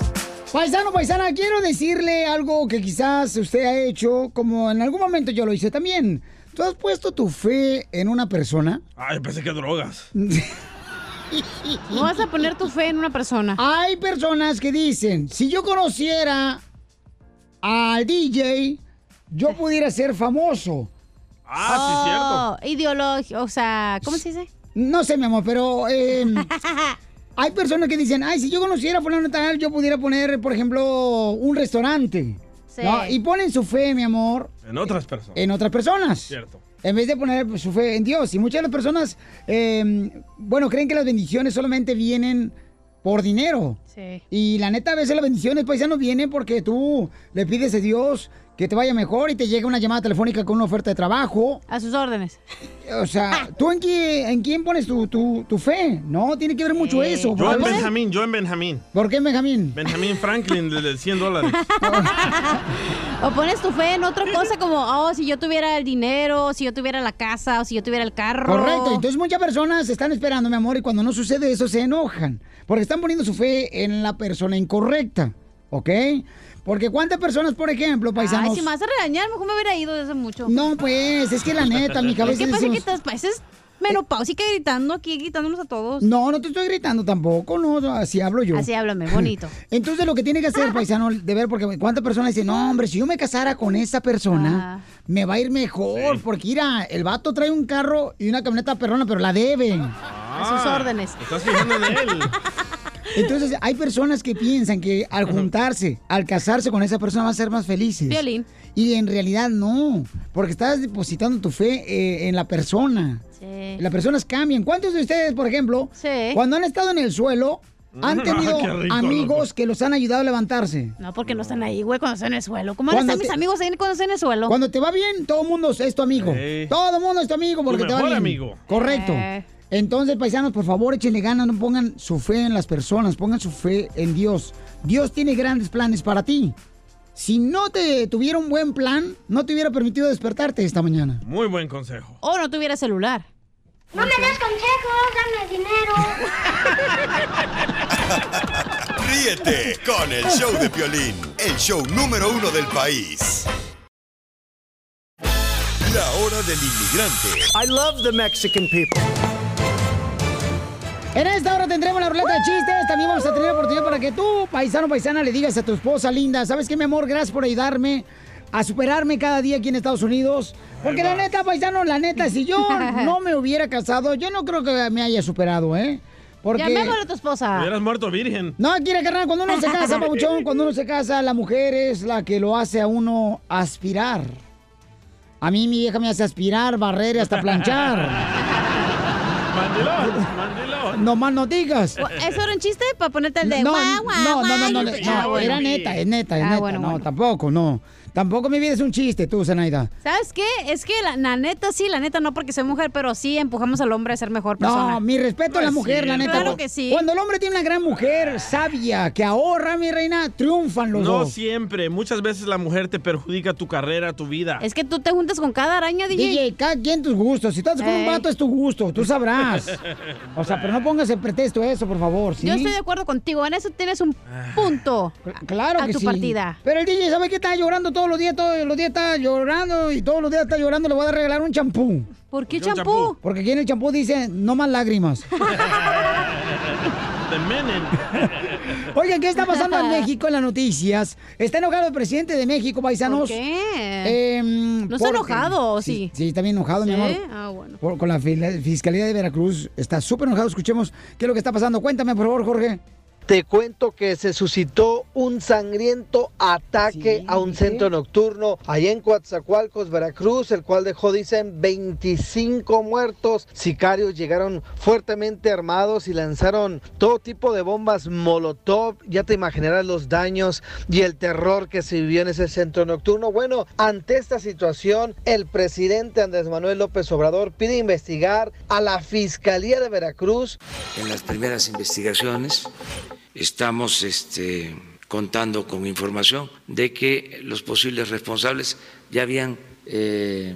Paisano, paisana, quiero decirle algo que quizás usted ha hecho, como en algún momento yo lo hice también. ¿Tú has puesto tu fe en una persona? Ay, pensé que drogas. No vas a poner tu fe en una persona. Hay personas que dicen, si yo conociera al DJ, yo pudiera ser famoso. Ah, sí, cierto. Ideología, o sea, ¿cómo se dice? No sé, mi amor, pero eh, hay personas que dicen, ay, si yo conociera a fulano tal, yo pudiera poner, por ejemplo, un restaurante. Sí. ¿no? Y ponen su fe, mi amor, En otras personas. en otras personas. Cierto. En vez de poner su fe en Dios. Y muchas de las personas, eh, bueno, creen que las bendiciones solamente vienen por dinero. Sí. Y la neta, a veces las bendiciones, paisanos, vienen porque tú le pides a Dios que te vaya mejor y te llega una llamada telefónica con una oferta de trabajo. A sus órdenes. O sea, ¿tú en quién, en quién pones tu, tu- tu fe? No, tiene que ver mucho eso. Yo en ¿Por qué? Benjamín, yo en Benjamín. ¿Por qué, Benjamín? Benjamín Franklin, de de 100 dólares. O pones tu fe en otra cosa como, oh, si yo tuviera el dinero, si yo tuviera la casa, o si yo tuviera el carro. Correcto, entonces muchas personas están esperando, mi amor, y cuando no sucede eso se enojan, porque están poniendo su fe en la persona incorrecta, ¿ok? Porque cuántas personas, por ejemplo, paisanos... Ay, si me vas a regañar, mejor me hubiera ido desde mucho. No, pues, es que la neta, mi cabeza que parece que decimos- estás, pareces menopáusica gritando aquí, gritándonos a todos. No, no te estoy gritando tampoco, no, así hablo yo. Así háblame, bonito. Entonces lo que tiene que hacer, paisano, de ver, porque cuántas personas dicen, no, hombre, si yo me casara con esa persona, me va a ir mejor, porque mira, el vato trae un carro y una camioneta perrona, pero la debe. A sus órdenes. Ah, Estás fijando en él. Entonces, hay personas que piensan que al juntarse, al casarse con esa persona, van a ser más felices. Violín. Y en realidad no, porque estás depositando tu fe eh, en la persona. Sí. Las personas cambian. ¿Cuántos de ustedes, por ejemplo, cuando han estado en el suelo, han Ah, tenido rico, amigos loco. que los han ayudado a levantarse? No, porque no están ahí, güey, cuando están en el suelo. ¿Cómo van a mis amigos ahí cuando están en el suelo? Cuando te va bien, todo el mundo es tu amigo. Sí. Todo el mundo es tu amigo porque Tu te va bien. amigo. Correcto. Eh. Entonces, paisanos, por favor, échenle ganas, no pongan su fe en las personas, pongan su fe en Dios. Dios tiene grandes planes para ti. Si no te tuviera un buen plan, no te hubiera permitido despertarte esta mañana. Muy buen consejo. O no tuviera celular. No me des consejos, dame dinero. Ríete con el show de Piolín, el show número uno del país. La hora del inmigrante. I love the Mexican people. En esta hora tendremos la ruleta de chistes. También vamos a tener la oportunidad para que tú, paisano paisana, le digas a tu esposa linda, ¿sabes qué, mi amor? Gracias por ayudarme a superarme cada día aquí en Estados Unidos. Porque la neta, paisano, la neta, si yo no me hubiera casado, yo no creo que me haya superado, ¿eh? Porque... Llamémosle a tu esposa. Hubieras muerto virgen. No, quiere carnal, cuando uno se casa, papuchón, cuando uno se casa, la mujer es la que lo hace a uno aspirar. A mí mi vieja me hace aspirar, barrer y hasta planchar. Mandilón, mandilón. No más no digas. ¿Eso era un chiste para ponerte el de No, guau, guau, no, no, guau? no, no, no, Ah, era neta, es neta, es Ah, neta. no, tampoco, no. Tampoco mi vida es un chiste, tú, Zenaida. ¿Sabes qué? Es que la, la neta sí, la neta no porque soy mujer, pero sí empujamos al hombre a ser mejor persona. No, mi respeto a la mujer, la neta. Claro que sí. Cuando el hombre tiene una gran mujer sabia que ahorra, mi reina, triunfan los No dos. siempre. Muchas veces la mujer te perjudica tu carrera, tu vida. Es que tú te juntas con cada araña, DJ. DJ, cada quien tus gustos. Si estás con un Ey. vato es tu gusto, tú sabrás. O sea, pero no pongas en pretexto eso, por favor. ¿sí? Yo estoy de acuerdo contigo, en eso tienes un punto Claro a que tu sí. partida. Pero el DJ, ¿sabe qué está llorando todos los días? Todos los días está llorando y todos los días está llorando. Le voy a regalar un champú. ¿Por qué ¿Por qué un champú? Porque aquí en el champú dice, no más lágrimas. Oigan, ¿qué está pasando en México en las noticias? Está enojado el presidente de México, paisanos. ¿Por qué? Em, ¿No está enojado o sí? sí? Sí, está bien enojado, mi amor. Ah, bueno. Por- con la Fiscalía de Veracruz. Está súper enojado. Escuchemos qué es lo que está pasando. Cuéntame, por favor, Jorge. Te cuento que se suscitó un sangriento ataque a un centro nocturno allá en Coatzacoalcos, Veracruz, el cual dejó, dicen, 25 muertos. Sicarios llegaron fuertemente armados y lanzaron todo tipo de bombas Molotov. Ya te imaginarás los daños y el terror que se vivió en ese centro nocturno. Bueno, ante esta situación, el presidente Andrés Manuel López Obrador pide investigar a la Fiscalía de Veracruz En las primeras investigaciones estamos este, contando con información de que los posibles responsables ya habían, eh,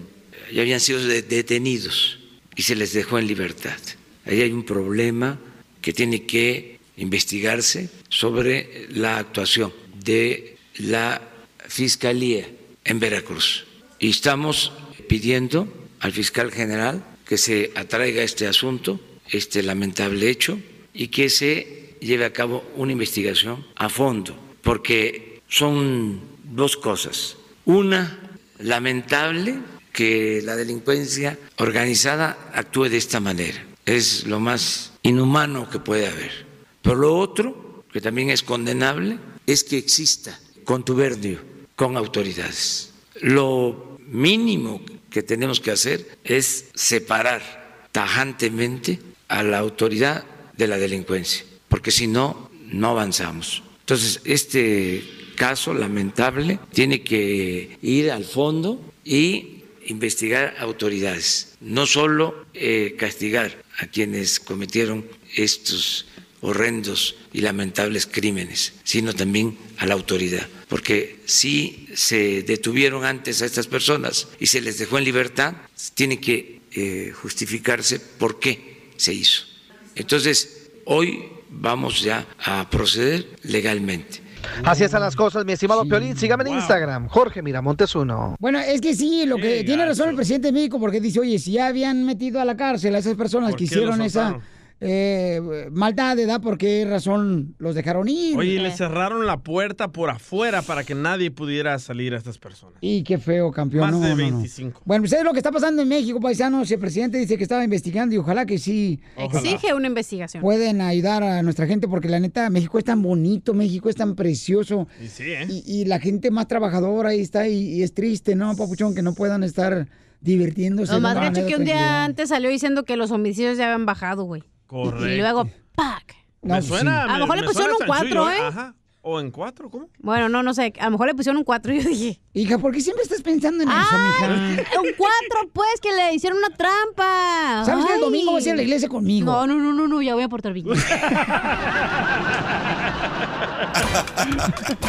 ya habían sido de- detenidos y se les dejó en libertad. Ahí hay un problema que tiene que investigarse sobre la actuación de la Fiscalía en Veracruz. Y estamos pidiendo al fiscal general que se atraiga este asunto, este lamentable hecho, y que se lleve a cabo una investigación a fondo, porque son dos cosas. Una, lamentable que la delincuencia organizada actúe de esta manera. Es lo más inhumano que puede haber. Pero lo otro, que también es condenable, es que exista contubernio con autoridades. Lo mínimo que tenemos que hacer es separar tajantemente a la autoridad de la delincuencia, porque si no, no avanzamos. Entonces, este caso lamentable tiene que ir al fondo y investigar autoridades, no solo eh, castigar a quienes cometieron estos horrendos y lamentables crímenes, sino también a la autoridad. Porque si se detuvieron antes a estas personas y se les dejó en libertad, tiene que eh, justificarse por qué se hizo. Entonces, hoy vamos ya a proceder legalmente. Así están las cosas, mi estimado Piolín. Sígame en Instagram, Jorge Miramontes uno. Bueno, es que sí, lo que tiene razón el presidente de México, porque dice, oye, si ya habían metido a la cárcel a esas personas ¿Por que hicieron esa? Eh, maldad, ¿verdad? ¿Por qué razón los dejaron ir? Oye, y le cerraron la puerta por afuera para que nadie pudiera salir a estas personas. Y qué feo, campeón. Más no, de no, no. 25. Bueno, ¿ustedes lo que está pasando en México, paisanos? El presidente dice que estaba investigando y ojalá que sí Exige una investigación. pueden ayudar a nuestra gente porque la neta, México es tan bonito, México es tan precioso. Y sí, ¿eh? Y, y la gente más trabajadora ahí está y, y es triste, ¿no, papuchón? Que no puedan estar divirtiéndose. Lo más gacho que un día antes salió diciendo que los homicidios ya habían bajado, güey. Correcto. Y luego, ¡pac! No, me suena. sí. A lo me- mejor le pusieron un cuatro, chanchullo, ¿eh? Ajá. ¿O en cuatro? ¿Cómo? Bueno, no, no sé. A lo mejor le pusieron un 4 y yo dije. Hija, ¿por qué siempre estás pensando en eso, ¡Ah! mija? Un 4, pues, que le hicieron una trampa. ¿Sabes que el domingo vas a ir a la iglesia conmigo? No, no, no, no, no, ya voy a portar bien.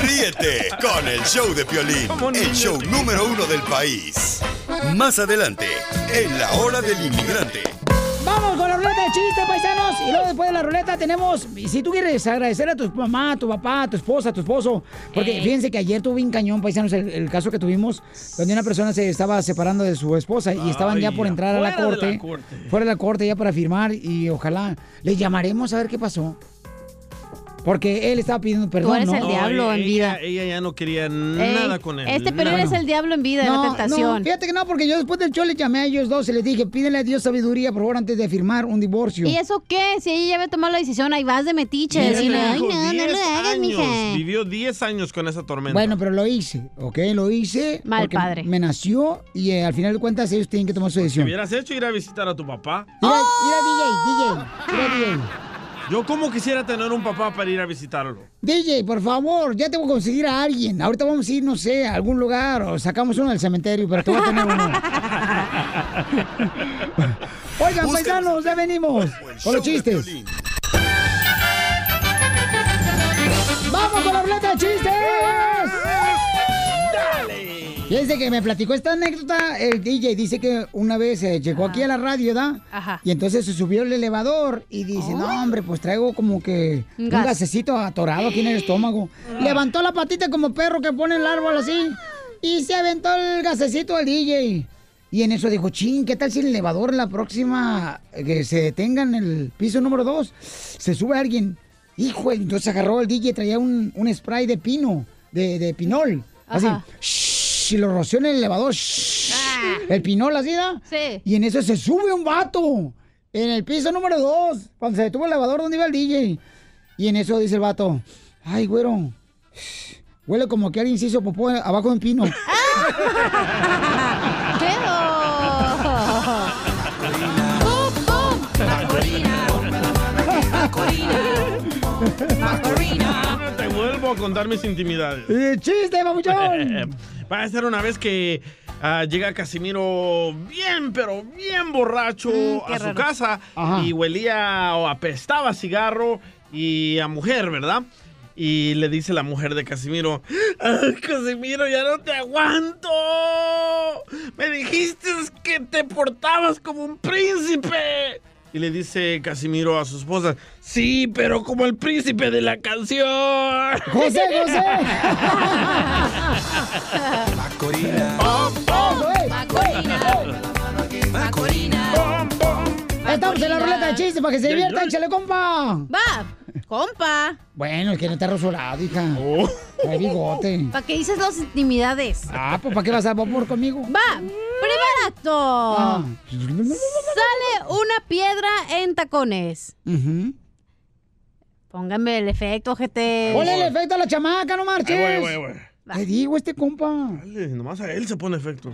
Ríete con el show de Piolín, el show número uno del país. Más adelante, en la hora del inmigrante. Vamos con la ruleta de chistes, paisanos. Y luego después de la ruleta tenemos, si tú quieres agradecer a tu mamá, a tu papá, a tu esposa, a tu esposo, porque Ey. fíjense que ayer tuve un cañón, paisanos, el, el caso que tuvimos, donde una persona se estaba separando de su esposa y estaban ya por entrar a la de la corte, corte. fuera de la corte ya para firmar y ojalá les llamaremos a ver qué pasó. Porque él estaba pidiendo perdón, eres ¿no? el diablo en ella, vida. Ella ya no quería Ey, nada con él. Este Pelín nada. es el diablo en vida, No, la tentación. no, fíjate que no, porque yo después del show le llamé a ellos dos y les dije, pídele a Dios sabiduría, por favor, antes de firmar un divorcio. ¿Y eso qué? Si ella ya había tomado la decisión, ahí vas de metiche. Decirle, le ay, no, no 10 lo hagas, mija. Vivió 10 años con esa tormenta. Bueno, pero lo hice, ¿ok? Lo hice. Mal porque padre. Me nació y eh, al final de cuentas ellos tienen que tomar su Si decisión. hubieras hecho ir a visitar a tu papá. Mira, mira, DJ, DJ, mira, DJ. Yo como quisiera tener un papá para ir a visitarlo. DJ, por favor, ya te voy a conseguir a alguien. Ahorita vamos a ir, no sé, a algún lugar o sacamos uno del cementerio, pero te voy a tener uno. Oigan, paisanos, ya venimos con los chistes. ¡Vamos con la ruleta de chistes! Fíjense que me platicó esta anécdota el DJ. Dice que una vez eh, llegó aquí a la radio, ¿da? Ajá. Y entonces se subió el elevador y dice, no, hombre, pues traigo como que Un un gas. gasecito atorado aquí en el estómago. Levantó la patita como perro que pone el árbol así y se aventó el gasecito al DJ. Y en eso dijo, ching, ¿qué tal si el elevador la próxima eh, que se detenga en el piso número dos? Se sube alguien. Hijo, entonces agarró el DJ, traía un, un spray de pino, de, de pinol. Así, Ajá. Shh, y lo roció en el elevador. shh, El pinol así, ¿da? Sí. Y en eso se sube un vato. En el piso número dos. Cuando se detuvo el elevador donde iba el DJ. Y en eso dice el vato. Ay, güero. Huele como que alguien se hizo popó abajo de un pino. Te a contar mis intimidades. ¡Chiste, babuchón! Va a ser una vez que ah, llega Casimiro bien, pero bien borracho Mm, a su raro. casa Ajá. y huelía o apestaba a cigarro y a mujer, ¿verdad? Y le dice la mujer de Casimiro, "Ay, Casimiro, ya no te aguanto. Me dijiste que te portabas como un príncipe. Y le dice Casimiro a su esposa, sí, pero como el príncipe de la canción. ¡José, José! Estamos en la ruleta de chistes para que se diviertan, échale, compa. Va, compa. Bueno, es que no está rasurado, hija. Oh. Trae bigote. ¿Para qué dices las intimidades? Ah, pues ¿para qué vas a vapor conmigo? Va, primer acto. Ah. Sale una piedra en tacones. Ujú. Póngame el efecto, GT. Ponle el efecto a la chamaca, no marches. Ahí voy, ahí voy. Te digo, este compa. Dale, nomás a él se pone efecto.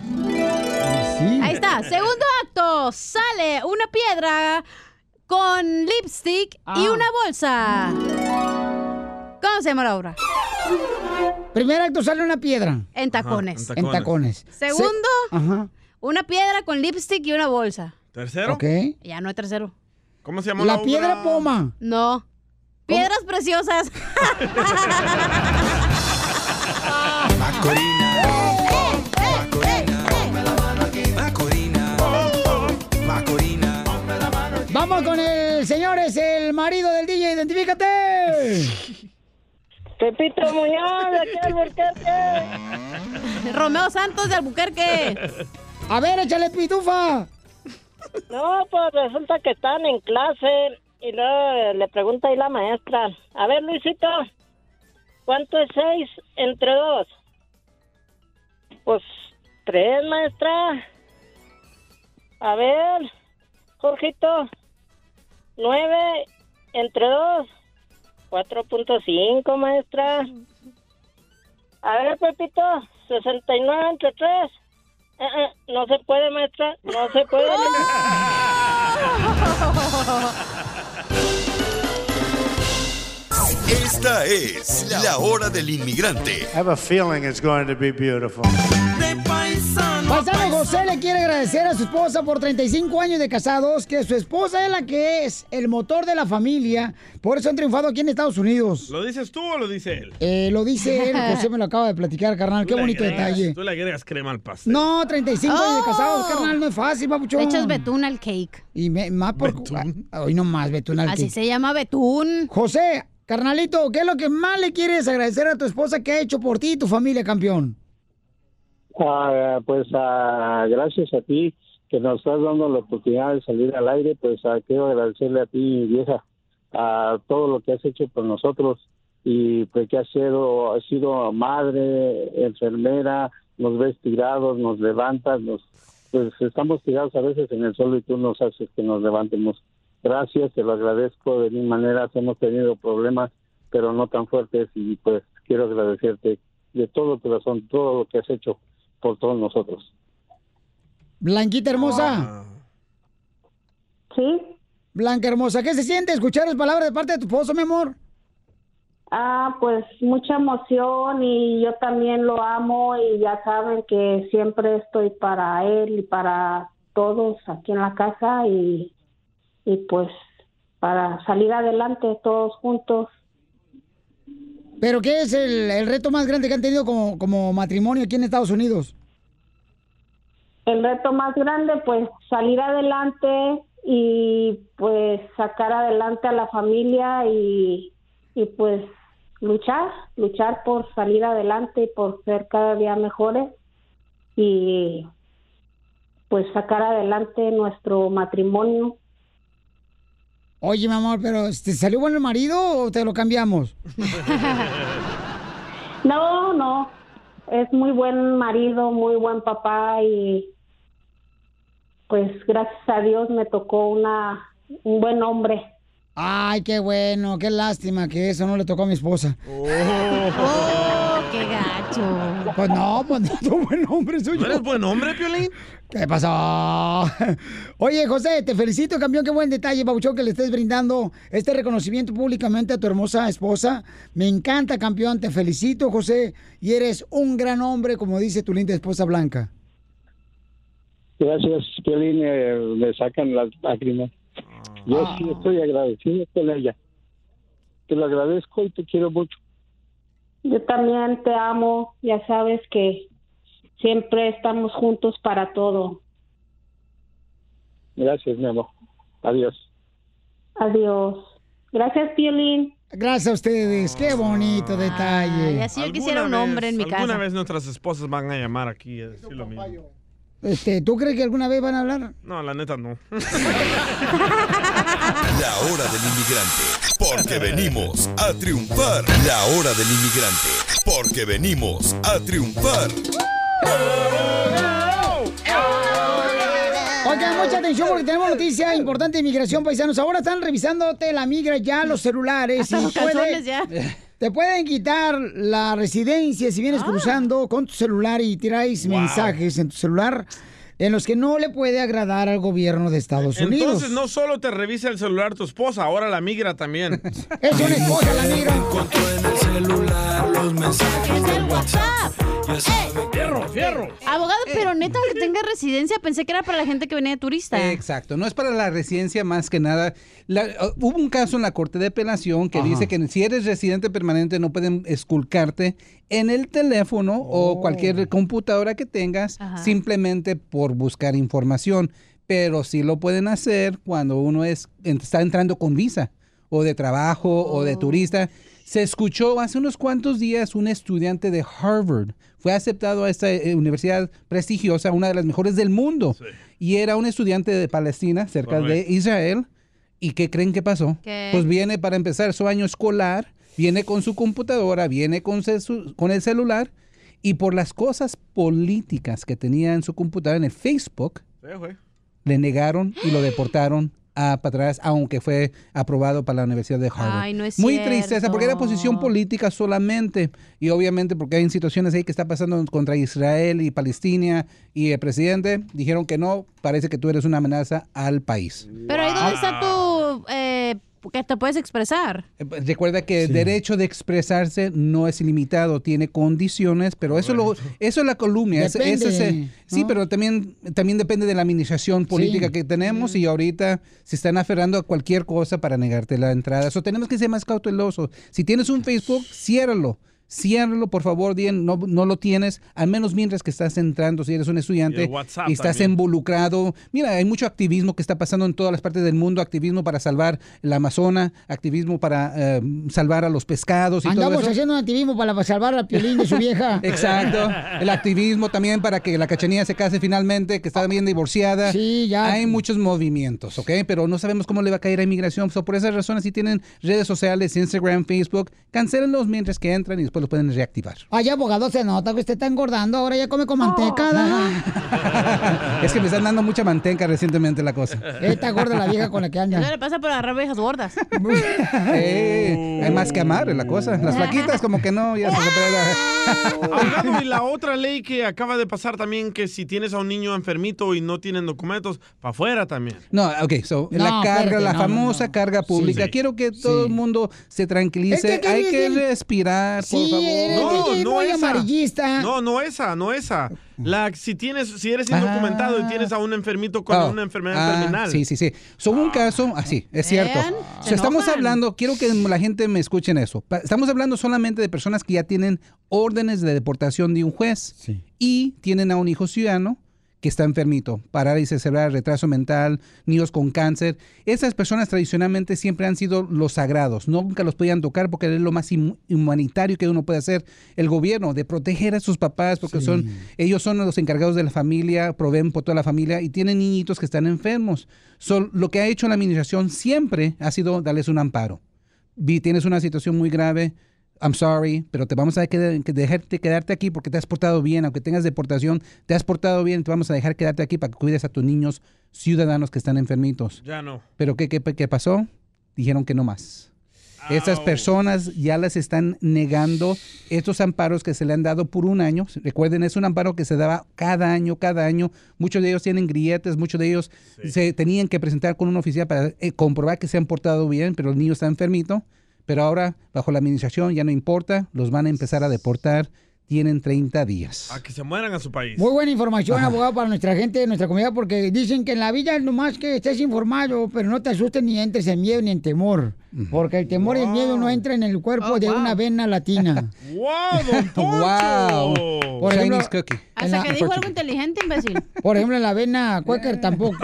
Ahí está. Segundo acto. Sale una piedra con lipstick y Ah. una bolsa. ¿Cómo se llama la obra? Primer acto sale una piedra. En tacones. En tacones. Segundo, Se- Ajá. una piedra con lipstick y una bolsa. ¿Tercero? Ok. Ya no hay tercero. ¿Cómo se llama La la, obra? piedra poma. No. Piedras preciosas. el señor, es el marido del DJ, identifícate. Pepito Muñoz, de aquí al Albuquerque. Romeo Santos de Albuquerque. A ver, échale pitufa. No, pues resulta que están en clase y luego le pregunta ahí la maestra. A ver, Luisito, ¿cuánto es seis entre dos? Pues tres, maestra. A ver, Jorgito, nueve entre dos. 4.5, maestra. A ver, Pepito, 69 entre 3. no se puede, maestra. No se puede. Esta es la hora del inmigrante. I have a feeling it's going to be beautiful. Paisano José le quiere agradecer a su esposa por 35 años de casados, que su esposa es la que es el motor de la familia. Por eso han triunfado aquí en Estados Unidos. ¿Lo dices tú o lo dice él? Eh, lo dice él, José me lo acaba de platicar, carnal. Qué bonito agregas- detalle. Tú le agregas crema al pastel. No, 35 años de casados, Oh. carnal, no es fácil, papuchón. Le echas betún al cake. Y me- más por... Hoy no más betún al Así cake. se llama betún. José, carnalito, ¿qué es lo que más le quieres agradecer a tu esposa que ha hecho por ti y tu familia, campeón? Ah, pues ah, gracias a ti que nos estás dando la oportunidad de salir al aire, pues ah, quiero agradecerle a ti, vieja, a todo lo que has hecho por nosotros y pues que has sido, has sido madre, enfermera, nos ves tirados, nos levantas, nos, pues estamos tirados a veces en el suelo y tú nos haces que nos levantemos. Gracias, te lo agradezco de mil maneras, hemos tenido problemas, pero no tan fuertes y pues quiero agradecerte de todo corazón, todo lo que has hecho por todos nosotros. Blanquita hermosa. Sí. Blanca hermosa, ¿qué se siente escuchar las palabras de parte de tu esposo, mi amor? Ah, pues mucha emoción y yo también lo amo y ya saben que siempre estoy para él y para todos aquí en la casa y, y pues para salir adelante todos juntos. ¿Pero qué es el, reto más grande que han tenido como, como matrimonio aquí en Estados Unidos? El reto más grande pues salir adelante y pues sacar adelante a la familia y, y pues luchar, luchar por salir adelante y por ser cada día mejores y pues sacar adelante nuestro matrimonio. Oye, mi amor, pero ¿te salió bueno el marido o te lo cambiamos? No, no, es muy buen marido, muy buen papá y pues gracias a Dios me tocó una un buen hombre. Ay, qué bueno, qué lástima que eso no le tocó a mi esposa. Oh, qué gacho. Pues no, pues no, buen hombre soy ¿No yo. eres buen hombre, Piolín? ¿Qué pasó? Oye, José, te felicito, campeón. Qué buen detalle, Pabuchón, que le estés brindando este reconocimiento públicamente a tu hermosa esposa. Me encanta, campeón. Te felicito, José. Y eres un gran hombre, como dice tu linda esposa Blanca. Gracias, Piolín, eh, me sacan las lágrimas. Yo sí estoy agradecido con ella. Te lo agradezco y te quiero mucho. Yo también te amo, ya sabes que siempre estamos juntos para todo. Gracias, mi amor. Adiós. Adiós. Gracias, Piolín. Gracias a ustedes. Qué bonito detalle. ¿Alguna vez- Alguna vez nuestras esposas van a llamar aquí a decir lo mismo. Este, ¿Tú crees que alguna vez van a hablar? No, la neta no. La hora del inmigrante, porque venimos a triunfar. La hora del inmigrante, porque venimos a triunfar. Oigan, mucha atención porque tenemos noticia importante de inmigración, paisanos. Ahora están revisándote la migra ya los celulares. Hasta y los puede- calzones ya. Te pueden quitar la residencia si Ah. vienes cruzando con tu celular y tiráis Wow. mensajes en tu celular en los que no le puede agradar al gobierno de Estados Unidos. Entonces no solo te revisa el celular tu esposa, ahora la migra también. Es una esposa la migra. en el celular los mensajes del WhatsApp. Ya sabe Fierro, fierro. Abogado, pero neta que tenga residencia, pensé que era para la gente que venía de turista. Exacto, no es para la residencia más que nada. La- uh, hubo un caso en la Corte de Apelación que Ajá. dice que si eres residente permanente no pueden esculcarte en el teléfono o cualquier computadora que tengas Ajá. simplemente por buscar información. Pero sí lo pueden hacer cuando uno es, está entrando con visa o de trabajo o de turista. Se escuchó hace unos cuantos días un estudiante de Harvard. Fue aceptado a esta eh, universidad prestigiosa, una de las mejores del mundo. Y era un estudiante de Palestina, cerca Correcto. de Israel. ¿Y qué creen que pasó? ¿Qué? Pues viene para empezar su año escolar, viene con su computadora, viene con, con el celular. Y por las cosas políticas que tenía en su computadora, en el Facebook, Sí, le negaron y lo deportaron a para atrás, aunque fue aprobado para la Universidad de Harvard. Ay, no es Muy cierto. tristeza, porque era posición política solamente. Y obviamente porque hay situaciones ahí que está pasando contra Israel y Palestina y el presidente dijeron que no, parece que tú eres una amenaza al país. Pero ahí donde está tu... Eh, que te puedes expresar. Eh, Recuerda que el derecho de expresarse no es ilimitado, tiene condiciones, pero eso lo, eso es la columna. es- ese sí, pero también, también depende de la administración política Sí. que tenemos y ahorita se están aferrando a cualquier cosa para negarte la entrada. Eso tenemos que ser más cautelosos. Si tienes un Facebook, ciérralo. Ciérralo, por favor, Dien, no, no lo tienes, al menos mientras que estás entrando, si eres un estudiante y estás también. involucrado. Mira, hay mucho activismo que está pasando en todas las partes del mundo, activismo para salvar el Amazonas, activismo para eh, salvar a los pescados y todo Andamos eso. haciendo un activismo para salvar a Piolín de su vieja. Exacto. El activismo también para que la cachanilla se case finalmente, que está bien divorciada. Sí, ya. Hay muchos movimientos, ¿ok? Pero no sabemos cómo le va a caer a inmigración. So, por esas razones, si tienen redes sociales, Instagram, Facebook, cancélenlos mientras que entran y después los pueden reactivar. Ay, abogado, se nota que usted está engordando. Ahora ya come con manteca. Es que me están dando mucha manteca recientemente la cosa. Está gorda la vieja con la que anda. Eso le pasa por agarrar viejas gordas. Eh, hay más que amar en la cosa. Las flaquitas como que no, ya se. Abogado, y la otra ley que acaba de pasar también, que si tienes a un niño enfermito y no tienen documentos, para afuera también. No, ok, so, No, la carga, espérate, la no, no, famosa carga pública. Sí. Quiero que todo el mundo se tranquilice. Es que Hay que bien- respirar, por favor. No, no muy esa. amarillista. No, no esa, no esa. La, si tienes, si eres indocumentado y tienes a un enfermito con Oh, una enfermedad ah, terminal. Sí, sí, sí. Son un caso, así, es cierto. Vean, O se sea, estamos hablando, quiero que la gente me escuche en eso. Estamos hablando solamente de personas que ya tienen órdenes de deportación de un juez y tienen a un hijo ciudadano que está enfermito, parálisis cerebral, retraso mental, niños con cáncer. Esas personas tradicionalmente siempre han sido los sagrados, nunca los podían tocar porque es lo más hum- humanitario que uno puede hacer el gobierno, de proteger a sus papás porque son ellos son los encargados de la familia, proveen por toda la familia y tienen niñitos que están enfermos. So, lo que ha hecho la administración siempre ha sido darles un amparo. Tienes una situación muy grave, I'm sorry, pero te vamos a que dejarte quedarte aquí porque te has portado bien, aunque tengas deportación, te has portado bien, te vamos a dejar quedarte aquí para que cuides a tus niños ciudadanos que están enfermitos. Ya no. Pero ¿qué, qué, qué pasó? Dijeron que no más. Estas personas ya les están negando estos amparos que se le han dado por un año. Recuerden, es un amparo que se daba cada año, cada año. Muchos de ellos tienen grilletes, muchos de ellos se tenían que presentar con un oficial para eh, comprobar que se han portado bien, pero el niño está enfermito. Pero ahora, bajo la administración, ya no importa, los van a empezar a deportar. Tienen 30 días. A que se mueran a su país. Muy buena información, Ajá. abogado, para nuestra gente de nuestra comunidad, porque dicen que en la vida es nomás que estés informado, pero no te asustes ni entres en miedo ni en temor. Porque el temor y el miedo no entra en el cuerpo de una vena latina. ¡Wow, don Wow. Por ejemplo, Chinese cookie. en Hasta la- que dijo algo inteligente, imbécil. Por ejemplo, en la vena Quaker tampoco.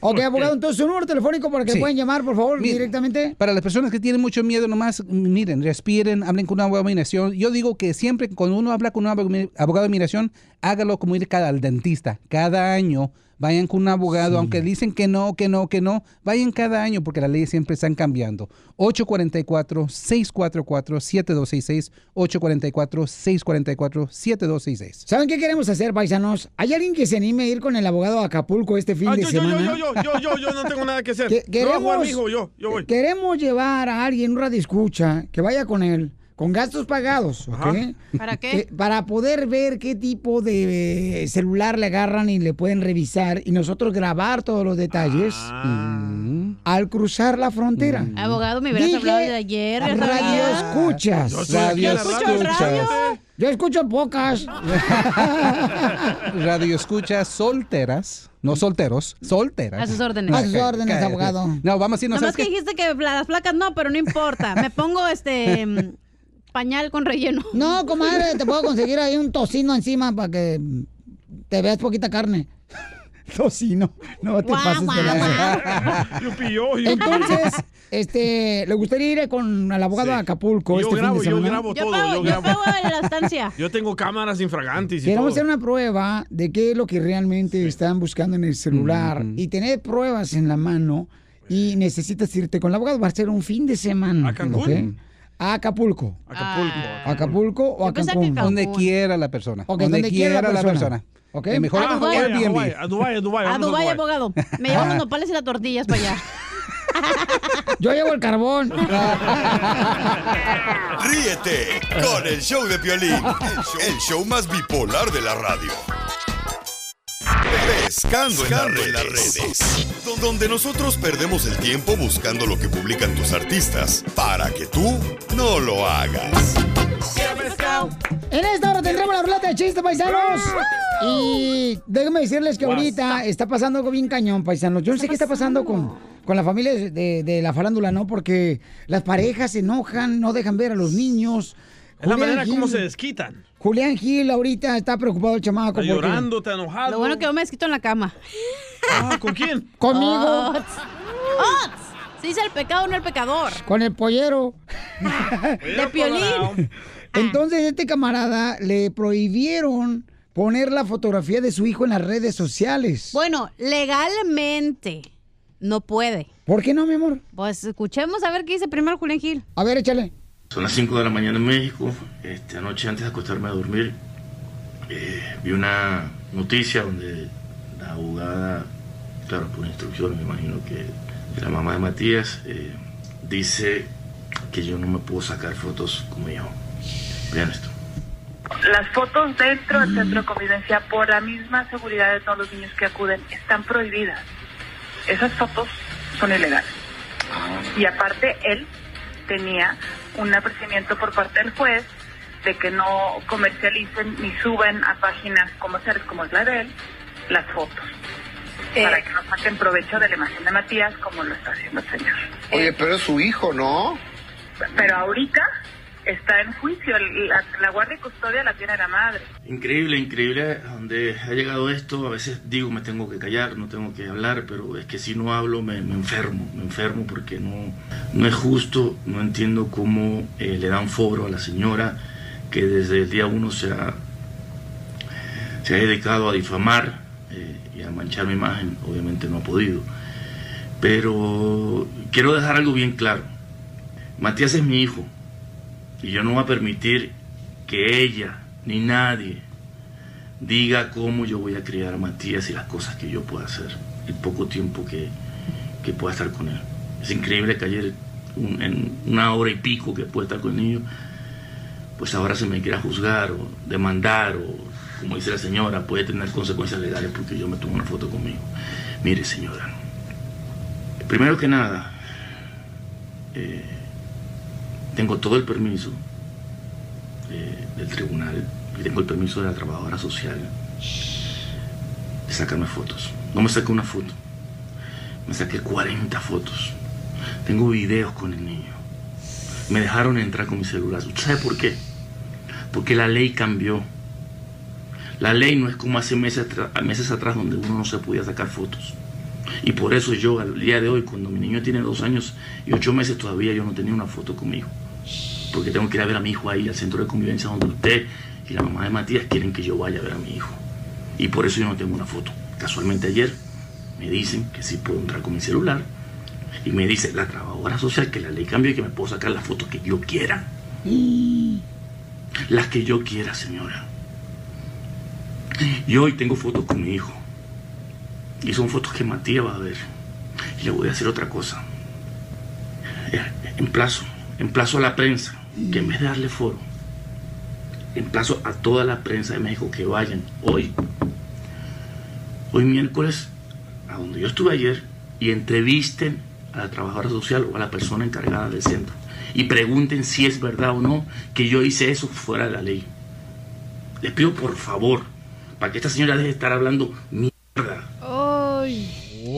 ok, abogado, entonces un número telefónico para que Sí. pueden llamar, por favor, directamente. Para las personas que tienen mucho miedo, nomás miren, respiren, hablen con un abogado de inmigración. Yo digo que siempre cuando uno habla con un abogado abogado de inmigración, hágalo como ir cada, al dentista. Cada año vayan con un abogado, aunque dicen que no, que no, que no, vayan cada año porque las leyes siempre están cambiando. 844-644-7266, 844-644-7266. ¿Saben qué queremos hacer, paisanos? ¿Hay alguien que se anime a ir con el abogado a Acapulco este fin Ah, de yo, yo, semana? yo, yo, yo, yo, yo, yo no tengo nada que hacer. Que- Yo voy a jugar, queremos, mijo, yo, yo voy. queremos llevar a alguien, un radio escucha, que vaya con él, con gastos pagados, ¿ok? ¿Para qué? Eh, para poder ver qué tipo de eh, celular le agarran y le pueden revisar y nosotros grabar todos los detalles al cruzar la frontera. Abogado, me hubieras Dije hablado de ayer. Radio escuchas. Yo Radio escuchas. Yo escucho pocas. Radio escuchas solteras, no solteros, solteras. A sus órdenes. A sus órdenes, abogado. No, vamos a irnos Nomás ¿sabes que dijiste que las placas no, pero no importa. Me pongo este mm, pañal con relleno. No, comadre, te puedo conseguir ahí un tocino encima para que te veas poquita carne. Tocino, no te Guau, pases de guau, la... Yo pilló, yo Entonces, este, ¿le gustaría ir con el abogado a Acapulco Yo este grabo, fin de yo grabo Yo todo, pago, yo yo grabo. pago en la estancia. Yo tengo cámaras infragantes y Queremos todo. hacer una prueba de qué es lo que realmente están buscando en el celular y tener pruebas en la mano y necesitas irte con el abogado. Va a ser un fin de semana. ¿A Cancún? ¿ok? A Acapulco. Acapulco. Acapulco o a Cancún. Cancún. Donde quiera la persona. Ok, donde, donde quiera, quiera la la persona. persona. ¿Ok? Eh, mejor A Dubái, a Airbnb. A Dubái, a Dubái. A Dubái, abogado. Me llevo los nopales y las tortillas para allá. Yo llevo el carbón. Ríete con el show de Piolín, el show, el show más bipolar de la radio. Pescando, en, las redes, donde nosotros perdemos el tiempo buscando lo que publican tus artistas para que tú no lo hagas. En esta hora tendremos la ruleta de chistes, paisanos. Y déjenme decirles que ahorita está pasando algo bien cañón, paisanos. Yo no sé qué está pasando con, con la familia de, de la farándula, ¿no? Porque las parejas se enojan, no dejan ver a los niños. Es la manera como se desquitan. Julián Gil ahorita está preocupado el chamaco. Está porque- llorando, está enojado. Lo bueno que yo me desquito en la cama. Ah, ¿Con quién? Conmigo, Ots. Ots. Se dice el pecado, no el pecador. con el pollero. De piolín. Entonces, este camarada le prohibieron poner la fotografía de su hijo en las redes sociales. Bueno, legalmente no puede. ¿Por qué no, mi amor? Pues escuchemos a ver qué dice primero Julián Gil. A ver, échale. Son las 5 de la mañana en México. Este, anoche antes de acostarme a dormir, eh, vi una noticia donde la abogada, claro, por instrucciones, me imagino que de la mamá de Matías, eh, dice que yo no me puedo sacar fotos con mi hijo. Vean esto. Las fotos dentro del centro de convivencia, por la misma seguridad de todos los niños que acuden, están prohibidas. Esas fotos son ilegales. Y aparte, él tenía un apercibimiento por parte del juez de que no comercialicen ni suben a páginas comerciales como es la de él las fotos. Para que no saquen provecho de la imagen de Matías como lo está haciendo el señor. Oye, pero es su hijo, ¿no? Pero ahorita está en juicio. La, guardia y custodia la tiene la madre. Increíble, increíble a donde ha llegado esto. A veces digo me tengo que callar, no tengo que hablar, pero es que si no hablo me, me enfermo, me enfermo porque no, no es justo, no entiendo cómo eh, le dan foro a la señora que desde el día uno se ha, se ha dedicado a difamar eh, y a manchar mi imagen. Obviamente no ha podido. Pero quiero dejar algo bien claro. Matías es mi hijo y yo no voy a permitir que ella ni nadie diga cómo yo voy a criar a Matías y las cosas que yo pueda hacer, el poco tiempo que, que pueda estar con él. Es increíble que ayer, un- en una hora y pico que puede estar con el niño, pues ahora se me quiera juzgar o demandar o, como dice la señora, puede tener consecuencias legales porque yo me tomo una foto conmigo. Mire, señora, primero que nada, eh, tengo todo el permiso eh, del tribunal y tengo el permiso de la trabajadora social de sacarme fotos. No me saqué una foto, me saqué 40 fotos. Tengo videos con el niño. Me dejaron entrar con mi celular. ¿Usted sabe por qué? Porque la ley cambió. La ley no es como hace meses, meses atrás donde uno no se podía sacar fotos. Y por eso yo, al día de hoy, cuando mi niño tiene dos años y ocho meses, todavía yo no tenía una foto conmigo. Porque tengo que ir a ver a mi hijo ahí, al centro de convivencia, donde usted y la mamá de Matías quieren que yo vaya a ver a mi hijo. Y por eso yo no tengo una foto. Casualmente ayer me dicen que sí puedo entrar con mi celular y me dice la trabajadora social que la ley cambió y que me puedo sacar las fotos que yo quiera. Las que yo quiera, señora. Y hoy tengo fotos con mi hijo. Y son fotos que Matías va a ver. Y le voy a hacer otra cosa. Eh, Emplazo, emplazo a la prensa que en vez de darle foro, emplazo a toda la prensa de México que vayan hoy, hoy miércoles, a donde yo estuve ayer, y entrevisten a la trabajadora social o a la persona encargada del centro. Y pregunten si es verdad o no que yo hice eso fuera de la ley. Les pido por favor, para que esta señora deje de estar hablando mierda.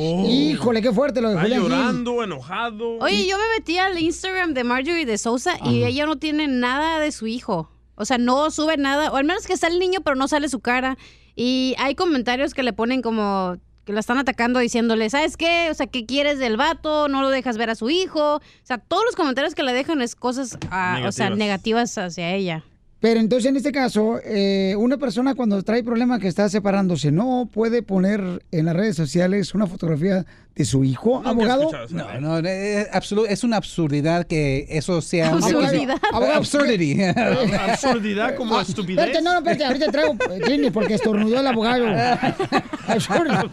Ay. Híjole, qué fuerte lo de Está Julián Gil. llorando, enojado. Oye, yo me metí al Instagram de Marjorie de Sousa y ella no tiene nada de su hijo. O sea, no sube nada, o al menos que está el niño, pero no sale su cara. Y hay comentarios que le ponen como que la están atacando diciéndole, ¿sabes qué? O sea, ¿qué quieres del vato? No lo dejas ver a su hijo. O sea, todos los comentarios que le dejan es cosas, ah, o sea, negativas hacia ella. Pero entonces en este caso, eh, una persona cuando trae problemas que está separándose, ¿no puede poner en las redes sociales una fotografía de su hijo, abogado? No, no, es, absurdo- es una absurdidad que eso sea Absurdidad. Abogado, Absurdity. Absurdidad como estupidez. Espérate, no, no, espérate, ahorita traigo eh, porque estornudó el abogado. Absurdo.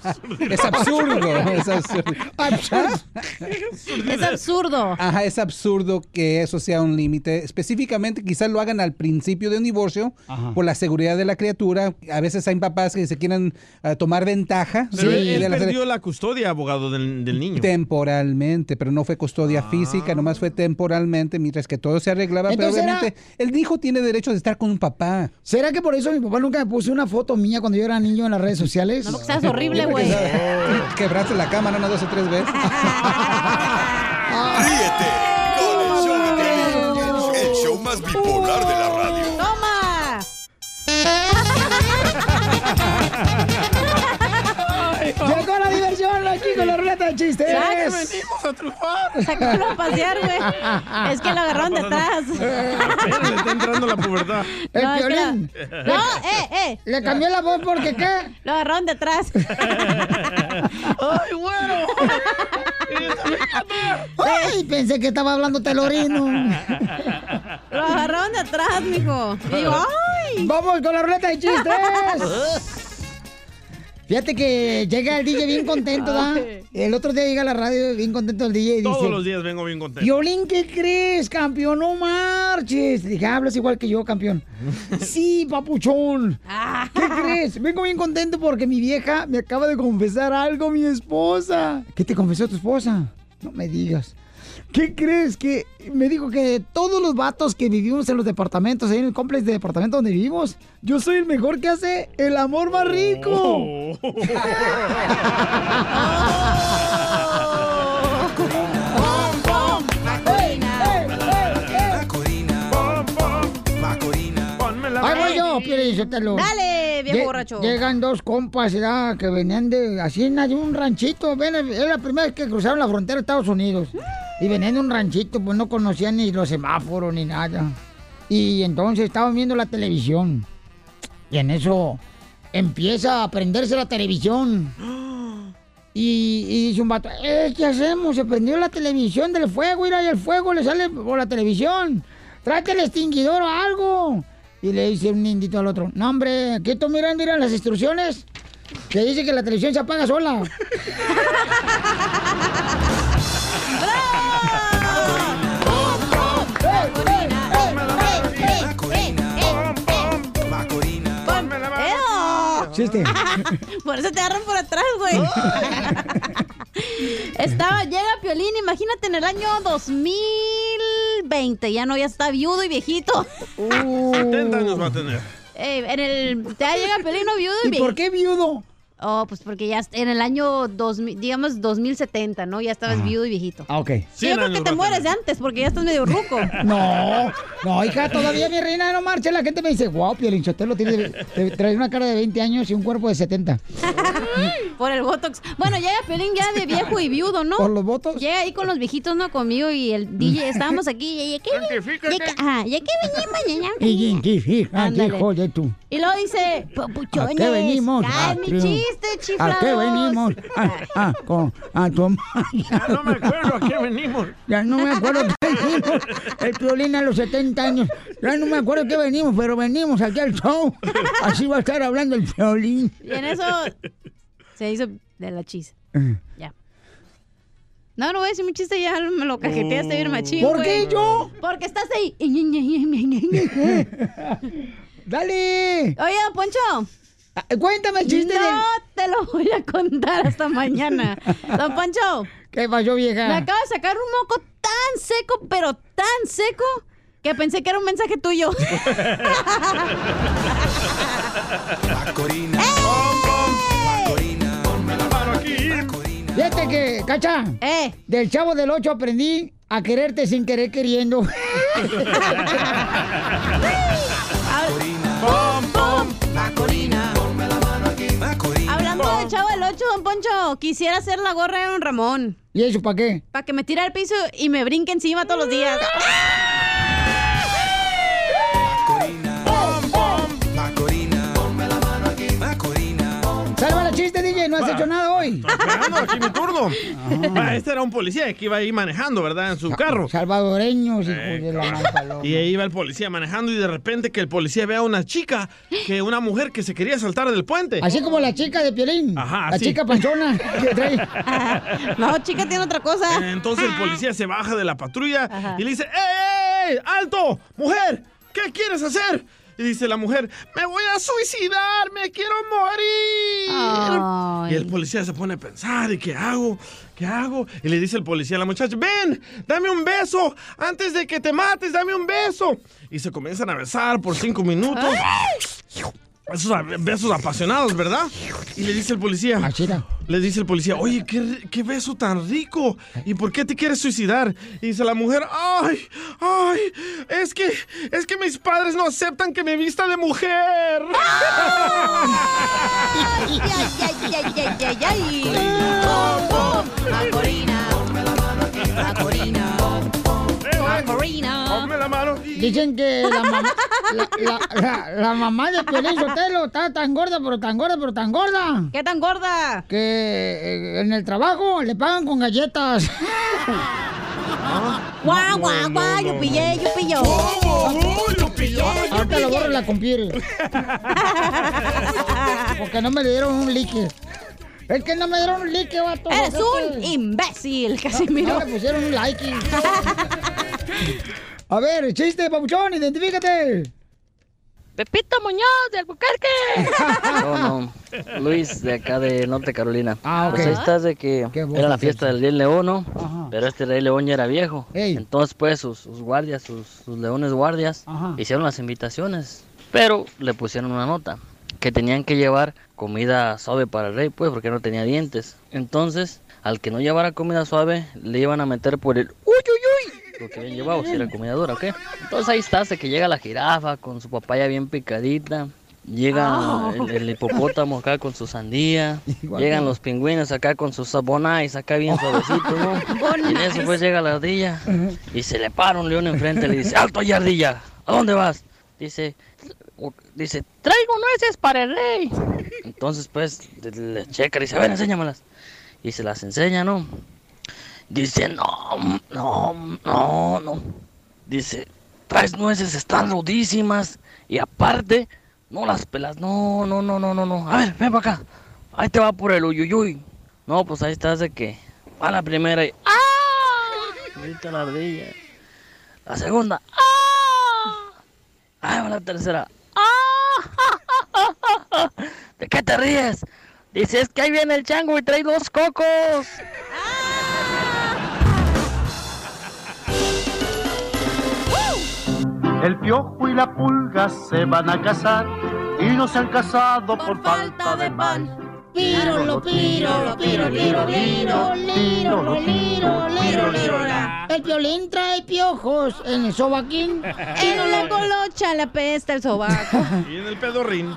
Es absurdo. Es absurdo. Es absurdo. Ajá, es absurdo que eso sea un límite. Específicamente, quizás lo hagan al principio de un divorcio por la seguridad de la criatura. A veces hay papás que se quieren ah, tomar ventaja. Pero de- él de la- perdió la custodia, abogado, del, del niño. Temporalmente, pero no fue custodia física, nomás fue temporalmente, mientras que todo se arreglaba. Pero Entonces era- obviamente, el hijo tiene derecho de estar con un papá. ¿Será que por eso mi papá nunca me puso una foto mía cuando yo era niño en las redes sociales? No, porque seas horrible, güey. Quebraste la cámara una, dos o tres veces. chistes. Ya que venimos a triunfar. Sácalo a pasear, güey. Es que lo agarraron de atrás. Le está entrando la pubertad. El No, es que. No, eh, eh. Le cambió la voz porque qué? Lo agarraron de atrás. ¡Ay, bueno! Ay, pensé que estaba hablando telorino. Lo agarraron de atrás, mijo. Digo, ¡ay! Vamos con la ruleta de chistes. Fíjate que llega el DJ bien contento, ¿da? El otro día llega a la radio bien contento el DJ y dice... Todos los días vengo bien contento. Violín, ¿qué crees, campeón? No marches. Le dije, hablas igual que yo, campeón. sí, papuchón. ¿Qué crees? Vengo bien contento porque mi vieja me acaba de confesar algo, mi esposa. ¿Qué te confesó tu esposa? No me digas. ¿Qué crees? Que me dijo que todos los vatos que vivimos en los departamentos, en el complex de departamentos donde vivimos, yo soy el mejor que hace el amor más rico. Ahí Dale, viejo Lle- borracho. Llegan dos compas que venían de así de un ranchito. Ven, es la primera vez que cruzaron la frontera de Estados Unidos. Y venían de un ranchito, pues no conocían ni los semáforos ni nada. Y entonces estaban viendo la televisión. Y en eso empieza a prenderse la televisión. Y, y dice un vato, eh, ¿qué hacemos? Se prendió la televisión del fuego, mira, y el fuego le sale por la televisión. Tráete el extinguidor o algo. Y le dice un indito al otro, no hombre, aquí estoy mirando, mira las instrucciones. Que dice que la televisión se apaga sola. Chiste. Por eso te agarran por atrás, güey. Estaba, llega Piolín, imagínate en el año 2020, ya no, ya está viudo y viejito. 70 años va a tener. Eh, en el, ya llega Piolín no viudo y, ¿Y por qué viudo? Oh, pues porque ya en el año 2000, digamos 2070, ¿no? Ya estabas viudo y viejito. Ah, ok. Sí, yo creo que te mueres de antes porque ya estás medio ruco. No, no, hija, todavía mi reina no marcha. La gente me dice, wow, Piolín Sotelo tiene, te- trae una cara de 20 años y un cuerpo de 70. Por el Botox. Bueno, llega Piolín ya de viejo y viudo, ¿no? ¿Por los votos? Llega ahí con los viejitos, ¿no? Conmigo y el DJ. Estábamos aquí y ¿qué? ¿Ya que, ajá, ¿ya que venimos? Y identifica, Ándale. hijo de tú. Y luego dice, ¿A papuchones, qué venimos? mi ¿A qué venimos? Ah, ah, con, a tomar. Ya no me acuerdo a qué venimos. Ya no me acuerdo qué venimos. El violín a los 70 años. Ya no me acuerdo qué venimos, pero venimos aquí al show. Así va a estar hablando el violín. Y en eso se hizo de la chis. Ya. No, no voy a decir mi chiste, ya me lo cajeteaste bien machín, ¿Por qué yo? Porque estás ahí. ¡Dale! Oye, Poncho. Cuéntame el chiste No del- te lo voy a contar hasta mañana. Don Poncho. ¿Qué pasó, vieja? Me acaba de sacar un moco tan seco, pero tan seco, que pensé que era un mensaje tuyo. Macorina. Macorina. Ponme la mano aquí. Fíjate que, cacha, Eh. del chavo del 8 aprendí a quererte sin querer queriendo. 8, don Poncho, quisiera hacer la gorra de don Ramón. ¿Y eso para qué? Para que me tire al piso y me brinque encima todos los días. No has hecho nada hoy. Esperando aquí mi turno. Ah, Este era un policía que iba ahí manejando, ¿verdad? En su carro. Salvadoreños, hijo de la. Y ahí iba el policía manejando y de repente que el policía ve a una chica, que una mujer que se quería saltar del puente. Así como la chica de Piolín. Ajá, La sí. chica panchona que trae. No, chica tiene otra cosa. Entonces el policía se baja de la patrulla y le dice, ¡Ey, ey, ey! ¡Alto! ¡Mujer! ¿Qué quieres hacer? Y dice la mujer, me voy a suicidar, me quiero morir. Ay. Y el policía se pone a pensar, ¿y qué hago? ¿Qué hago? Y le dice el policía a la muchacha, ven, dame un beso, antes de que te mates, dame un beso. Y se comienzan a besar por cinco minutos. Esos besos apasionados, ¿verdad? Y le dice el policía. Le dice el policía, oye, qué, beso tan rico. ¿Y por qué te quieres suicidar? Y dice la mujer, ay, ay, es que, es que mis padres no aceptan que me vista de mujer. ¡Ay, ay, ay, ay, ay, ay! ¡Pum, la mano. Dicen que la, mamá la, la- la- la mamá de Piolín Sotelo está tan gorda, pero tan gorda, pero tan gorda. ¿Qué tan gorda? Que eh, en el trabajo le pagan con galletas. Guau, guau, guau, yo pillé, yo pilló. Ahorita lo borro la computer. Porque no me dieron un líquido. Es que no me dieron un líquido, vato. Eres un imbécil, Casimiro. No le pusieron un like. A ver, chiste, papuchón, identifícate. Pepito Muñoz de Albuquerque. No, no. Luis de acá de Norte Carolina. Ah, ok. Pues ahí estás de que era la fiesta del Rey León, ¿no? Pero este Rey León ya era viejo. Ey. Entonces, pues, sus, sus guardias, sus, sus leones guardias, Ajá. hicieron las invitaciones. Pero le pusieron una nota. Que tenían que llevar comida suave para el rey, pues, porque no tenía dientes. Entonces, al que no llevara comida suave, le iban a meter por el uy, uy, uy. Lo que habían llevado, si era comida dura, ¿ok? Entonces ahí está, hasta que llega la jirafa con su papaya bien picadita. Llega el, el hipopótamo acá con su sandía. Igual Llegan que- los pingüinos acá con sus sabonais acá bien suavecitos, ¿no? Y en eso pues llega la ardilla y se le para un león enfrente y le dice, ¡Alto ahí, ardilla! ¿A dónde vas? Dice, "U- dice, traigo nueces para el rey. Entonces pues le checa y dice, a ver, enséñamelas. Y se las enseña, ¿no? Dice, no, no, no, no. Dice, traes nueces, están rudísimas. Y aparte, no las pelas. No, no, no, no, no, no. A ver, ven para acá. Ahí te va por el uyuyuy. No, pues ahí estás de que va la primera y ¡ah! Grita la ardilla. La segunda, ¡ah! Ahí va la tercera, ¡ah! ¿De qué te ríes? Dice, es que ahí viene el chango y trae dos cocos. El piojo y la pulga se van a casar y no se han casado por, falta de pan. Pírolo, pírolo, piro, liro, liro, liro, liro, liro, liro, la. El violín trae piojos en el sobaquín. En la colocha le apesta el sobaco. Y en el pedorrín.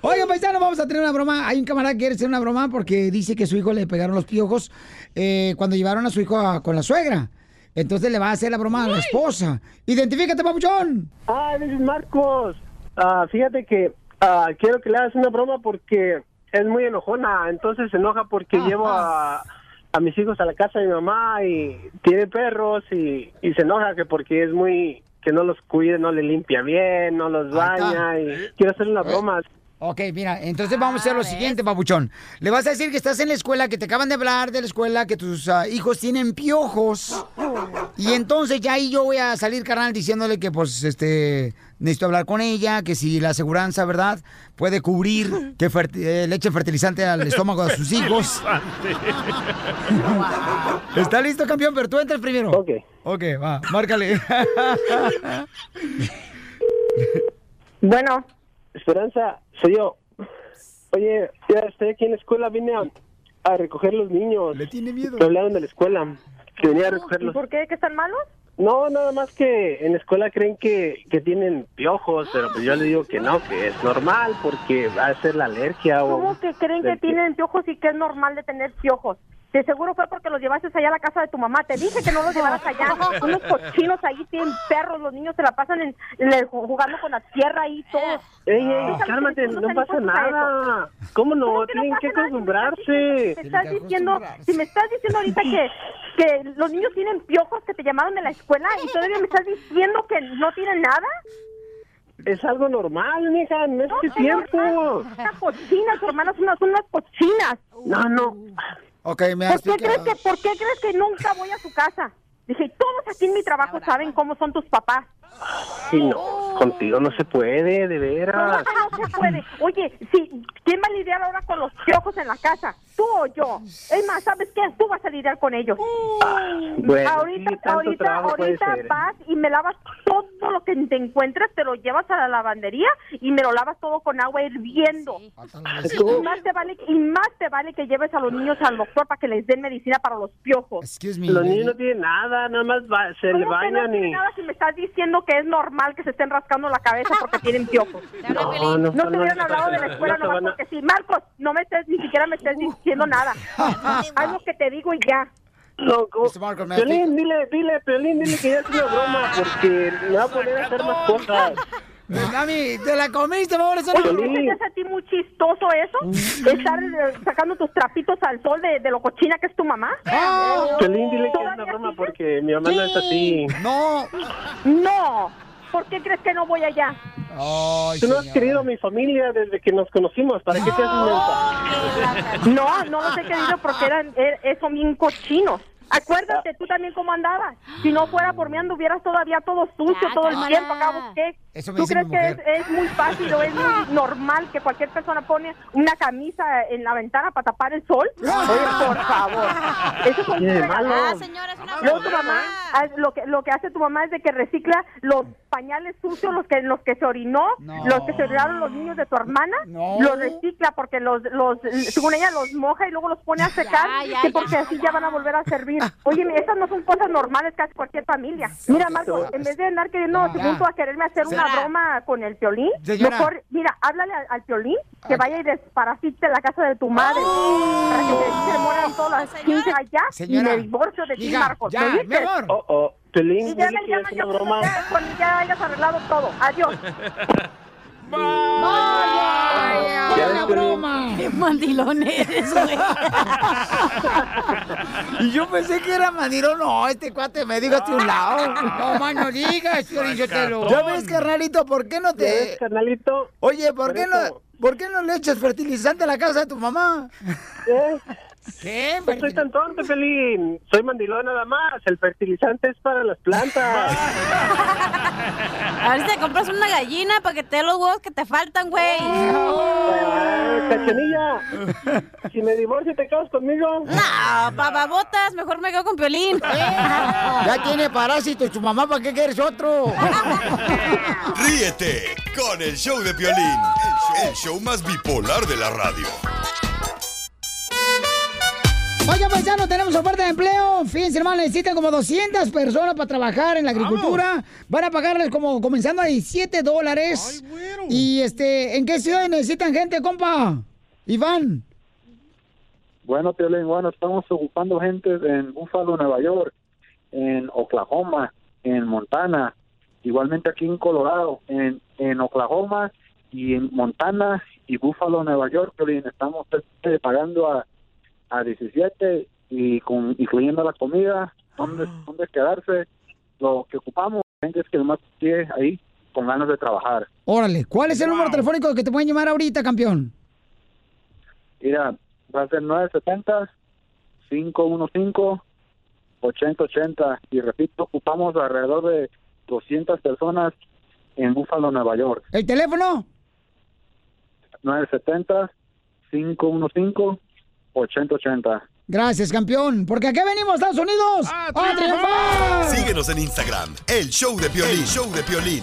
Oigan, paisano, vamos a tener una broma. Hay un camarada que quiere hacer una broma porque dice que su hijo le pegaron los piojos eh, cuando llevaron a su hijo a- con la suegra. Entonces le va a hacer la broma a la esposa. Identifícate, papuchón. Ah, this is Marcos. Ah, fíjate que ah, quiero que le hagas una broma porque es muy enojona, entonces se enoja porque llevo a, a mis hijos a la casa de mi mamá y tiene perros y, y se enoja que porque es muy que no los cuide, no le limpia bien, no los baña y quiero hacer una broma. Ok, mira, entonces vamos a hacer lo siguiente, papuchón. Le vas a decir que estás en la escuela, que te acaban de hablar de la escuela, que tus ah, hijos tienen piojos. Y entonces ya ahí yo voy a salir, carnal, diciéndole que pues este necesito hablar con ella, que si la aseguranza, ¿verdad? Puede cubrir que eh, le eche fertilizante al estómago de sus hijos. ¿Está listo, campeón? Pero tú entras primero. Ok. Ok, va, márcale. Bueno. Esperanza, soy yo. Oye, ya estoy aquí en la escuela, vine a, a recoger los niños. Le tiene miedo. Me hablaron de la escuela, que venía a recogerlos. ¿Por qué? ¿Que están malos? No, nada más que en la escuela creen que, que tienen piojos, pero pues yo le digo que no, que es normal porque va a ser la alergia o... ¿Cómo que creen que tienen piojos y que es normal de tener piojos? De seguro fue porque los llevaste allá a la casa de tu mamá. Te dije que no los llevaras allá. Unos cochinos ahí tienen perros. Los niños se la pasan en, en- jugando con la tierra ahí todo. Ey, ey, ¿Tú sabes cálmate, no pasa nada. ¿Cómo no? Tienen que acostumbrarse. Me estás diciendo, si me estás diciendo ahorita que, que los niños tienen piojos que te llamaron de la escuela y todavía me estás diciendo que no tienen nada. Es algo normal, mija, en este No, tiempo. Una cochina, tu hermana son unas, son unas cochinas. No, no. Ok, me ¿Por qué, crees que, ¿Por qué crees que nunca voy a su casa? Dije, todos aquí en mi trabajo saben cómo son tus papás. Sí, no, contigo no se puede, de veras. ¿Cómo que no se puede? Oye, si, ¿quién va a lidiar ahora con los piojos en la casa? ¿Tú o yo? Es más, ¿sabes qué? Tú vas a lidiar con ellos. bueno, ahorita sí, ahorita, ahorita ser. vas y me lavas todo lo que te encuentres, te lo llevas a la lavandería y me lo lavas todo con agua hirviendo. Y más te vale, y más te vale que lleves a los niños al doctor para que les den medicina para los piojos. Los niños no tienen nada, nada más va- se le ¿Cómo que bañan no y... nada si me estás diciendo que es normal que se estén rascando la cabeza porque tienen piojos? No, no, No te hubieran no, hablado de la escuela no, nomás no. porque sí. Marcos, no me estés, ni siquiera me estés diciendo nada. Haz lo que te digo y ya. Me Piolín, dile, dile, Piolín, dile que ya es una broma, porque me va a poner a hacer más cosas. Mami, te la comiste, por eso Oye, ¿no te a ti muy chistoso eso? Estar eh, sacando tus trapitos al sol de, de lo cochina que es tu mamá. Piolín, dile que es una broma, porque mi mamá no es así. No. No. ¿Por qué crees que no voy allá? Tú no has querido a mi familia desde que nos conocimos, ¿para qué te haces mensa? No, no los he querido porque eran, er- son bien cochinos. Acuérdate tú también cómo andabas. Si no fuera por mí anduvieras todavía todo sucio todo el tiempo. Acabo que Eso me ¿Tú dice crees mi que es, muy fácil o es muy normal que cualquier persona pone una camisa en la ventana para tapar el sol? Oye, por favor. Eso es un regalo. malo. Ah, señora, es una Luego tu mamá, ah, lo que, lo que hace tu mamá es de que recicla los pañales sucios, los que los que se orinó, los que se orinaron los niños de tu hermana, los recicla porque los, los, según ella los moja y luego los pone a secar, ya, que ya. porque así ya van a volver a servir. Oye, esas no son cosas normales hace cualquier familia. Mira, Marco, en vez de andar queriendo, según tú, a quererme hacer una broma con el piolín, Señora. mejor, mira, háblale al, al piolín que vaya y desparasite la casa de tu madre para que se, se mueran todas las 15 allá y Señora. me divorcio de ti, Hija, Marcos. ya. Oh, oh, Piolín, Y ya me es yo broma. ya, cuando ya hayas arreglado todo. Adiós. Ya ves, Piolín. Qué mandilón eres, güey. Y yo pensé que era mandilón. No, este cuate me dijo hacia un lado. No, más no digas, Piolín Sotelo. Ya ves, carnalito, ¿por qué no te...? Ya ves, carnalito. Oye, ¿por Por qué, no, ¿por qué no le echas fertilizante a la casa de tu mamá? ¿Qué? No soy tan tonto, Pelín. Soy mandilón nada más. El fertilizante es para las plantas. A ver si te compras una gallina para que te dé los huevos que te faltan, güey. Eh, Cachanilla, si me divorcio, ¿te casas conmigo? No, bababotas, mejor me quedo con Piolín. Ya tiene parásitos tu mamá, ¿para qué quieres otro? Ríete con el show de Piolín, el show más bipolar de la radio. Oiga, paisano, tenemos oferta de empleo. Fíjense, hermano, necesitan como 200 personas para trabajar en la agricultura. Van a pagarles como comenzando a 17 dólares. Y este, ¿en qué ciudad necesitan gente, compa? Iván. Bueno, Piolín, bueno, estamos ocupando gente en Buffalo, Nueva York, en Oklahoma, en Montana, igualmente aquí en Colorado, en, en Oklahoma y en Montana y Buffalo, Nueva York, Piolín, estamos este, pagando a, a 17 y con incluyendo la comida, dónde, dónde quedarse, lo que ocupamos, gente es que nomás esté ahí con ganas de trabajar. Órale, ¿cuál es el número telefónico que te pueden llamar ahorita, campeón? Mira, va a ser 970 515 8080 y repito, ocupamos alrededor de 200 personas en Buffalo, Nueva York. ¿El teléfono? 970 515 8080. Gracias, campeón. Porque aquí venimos, Estados Unidos, a triunfar. Síguenos en Instagram, el show de Piolín, show de Piolín.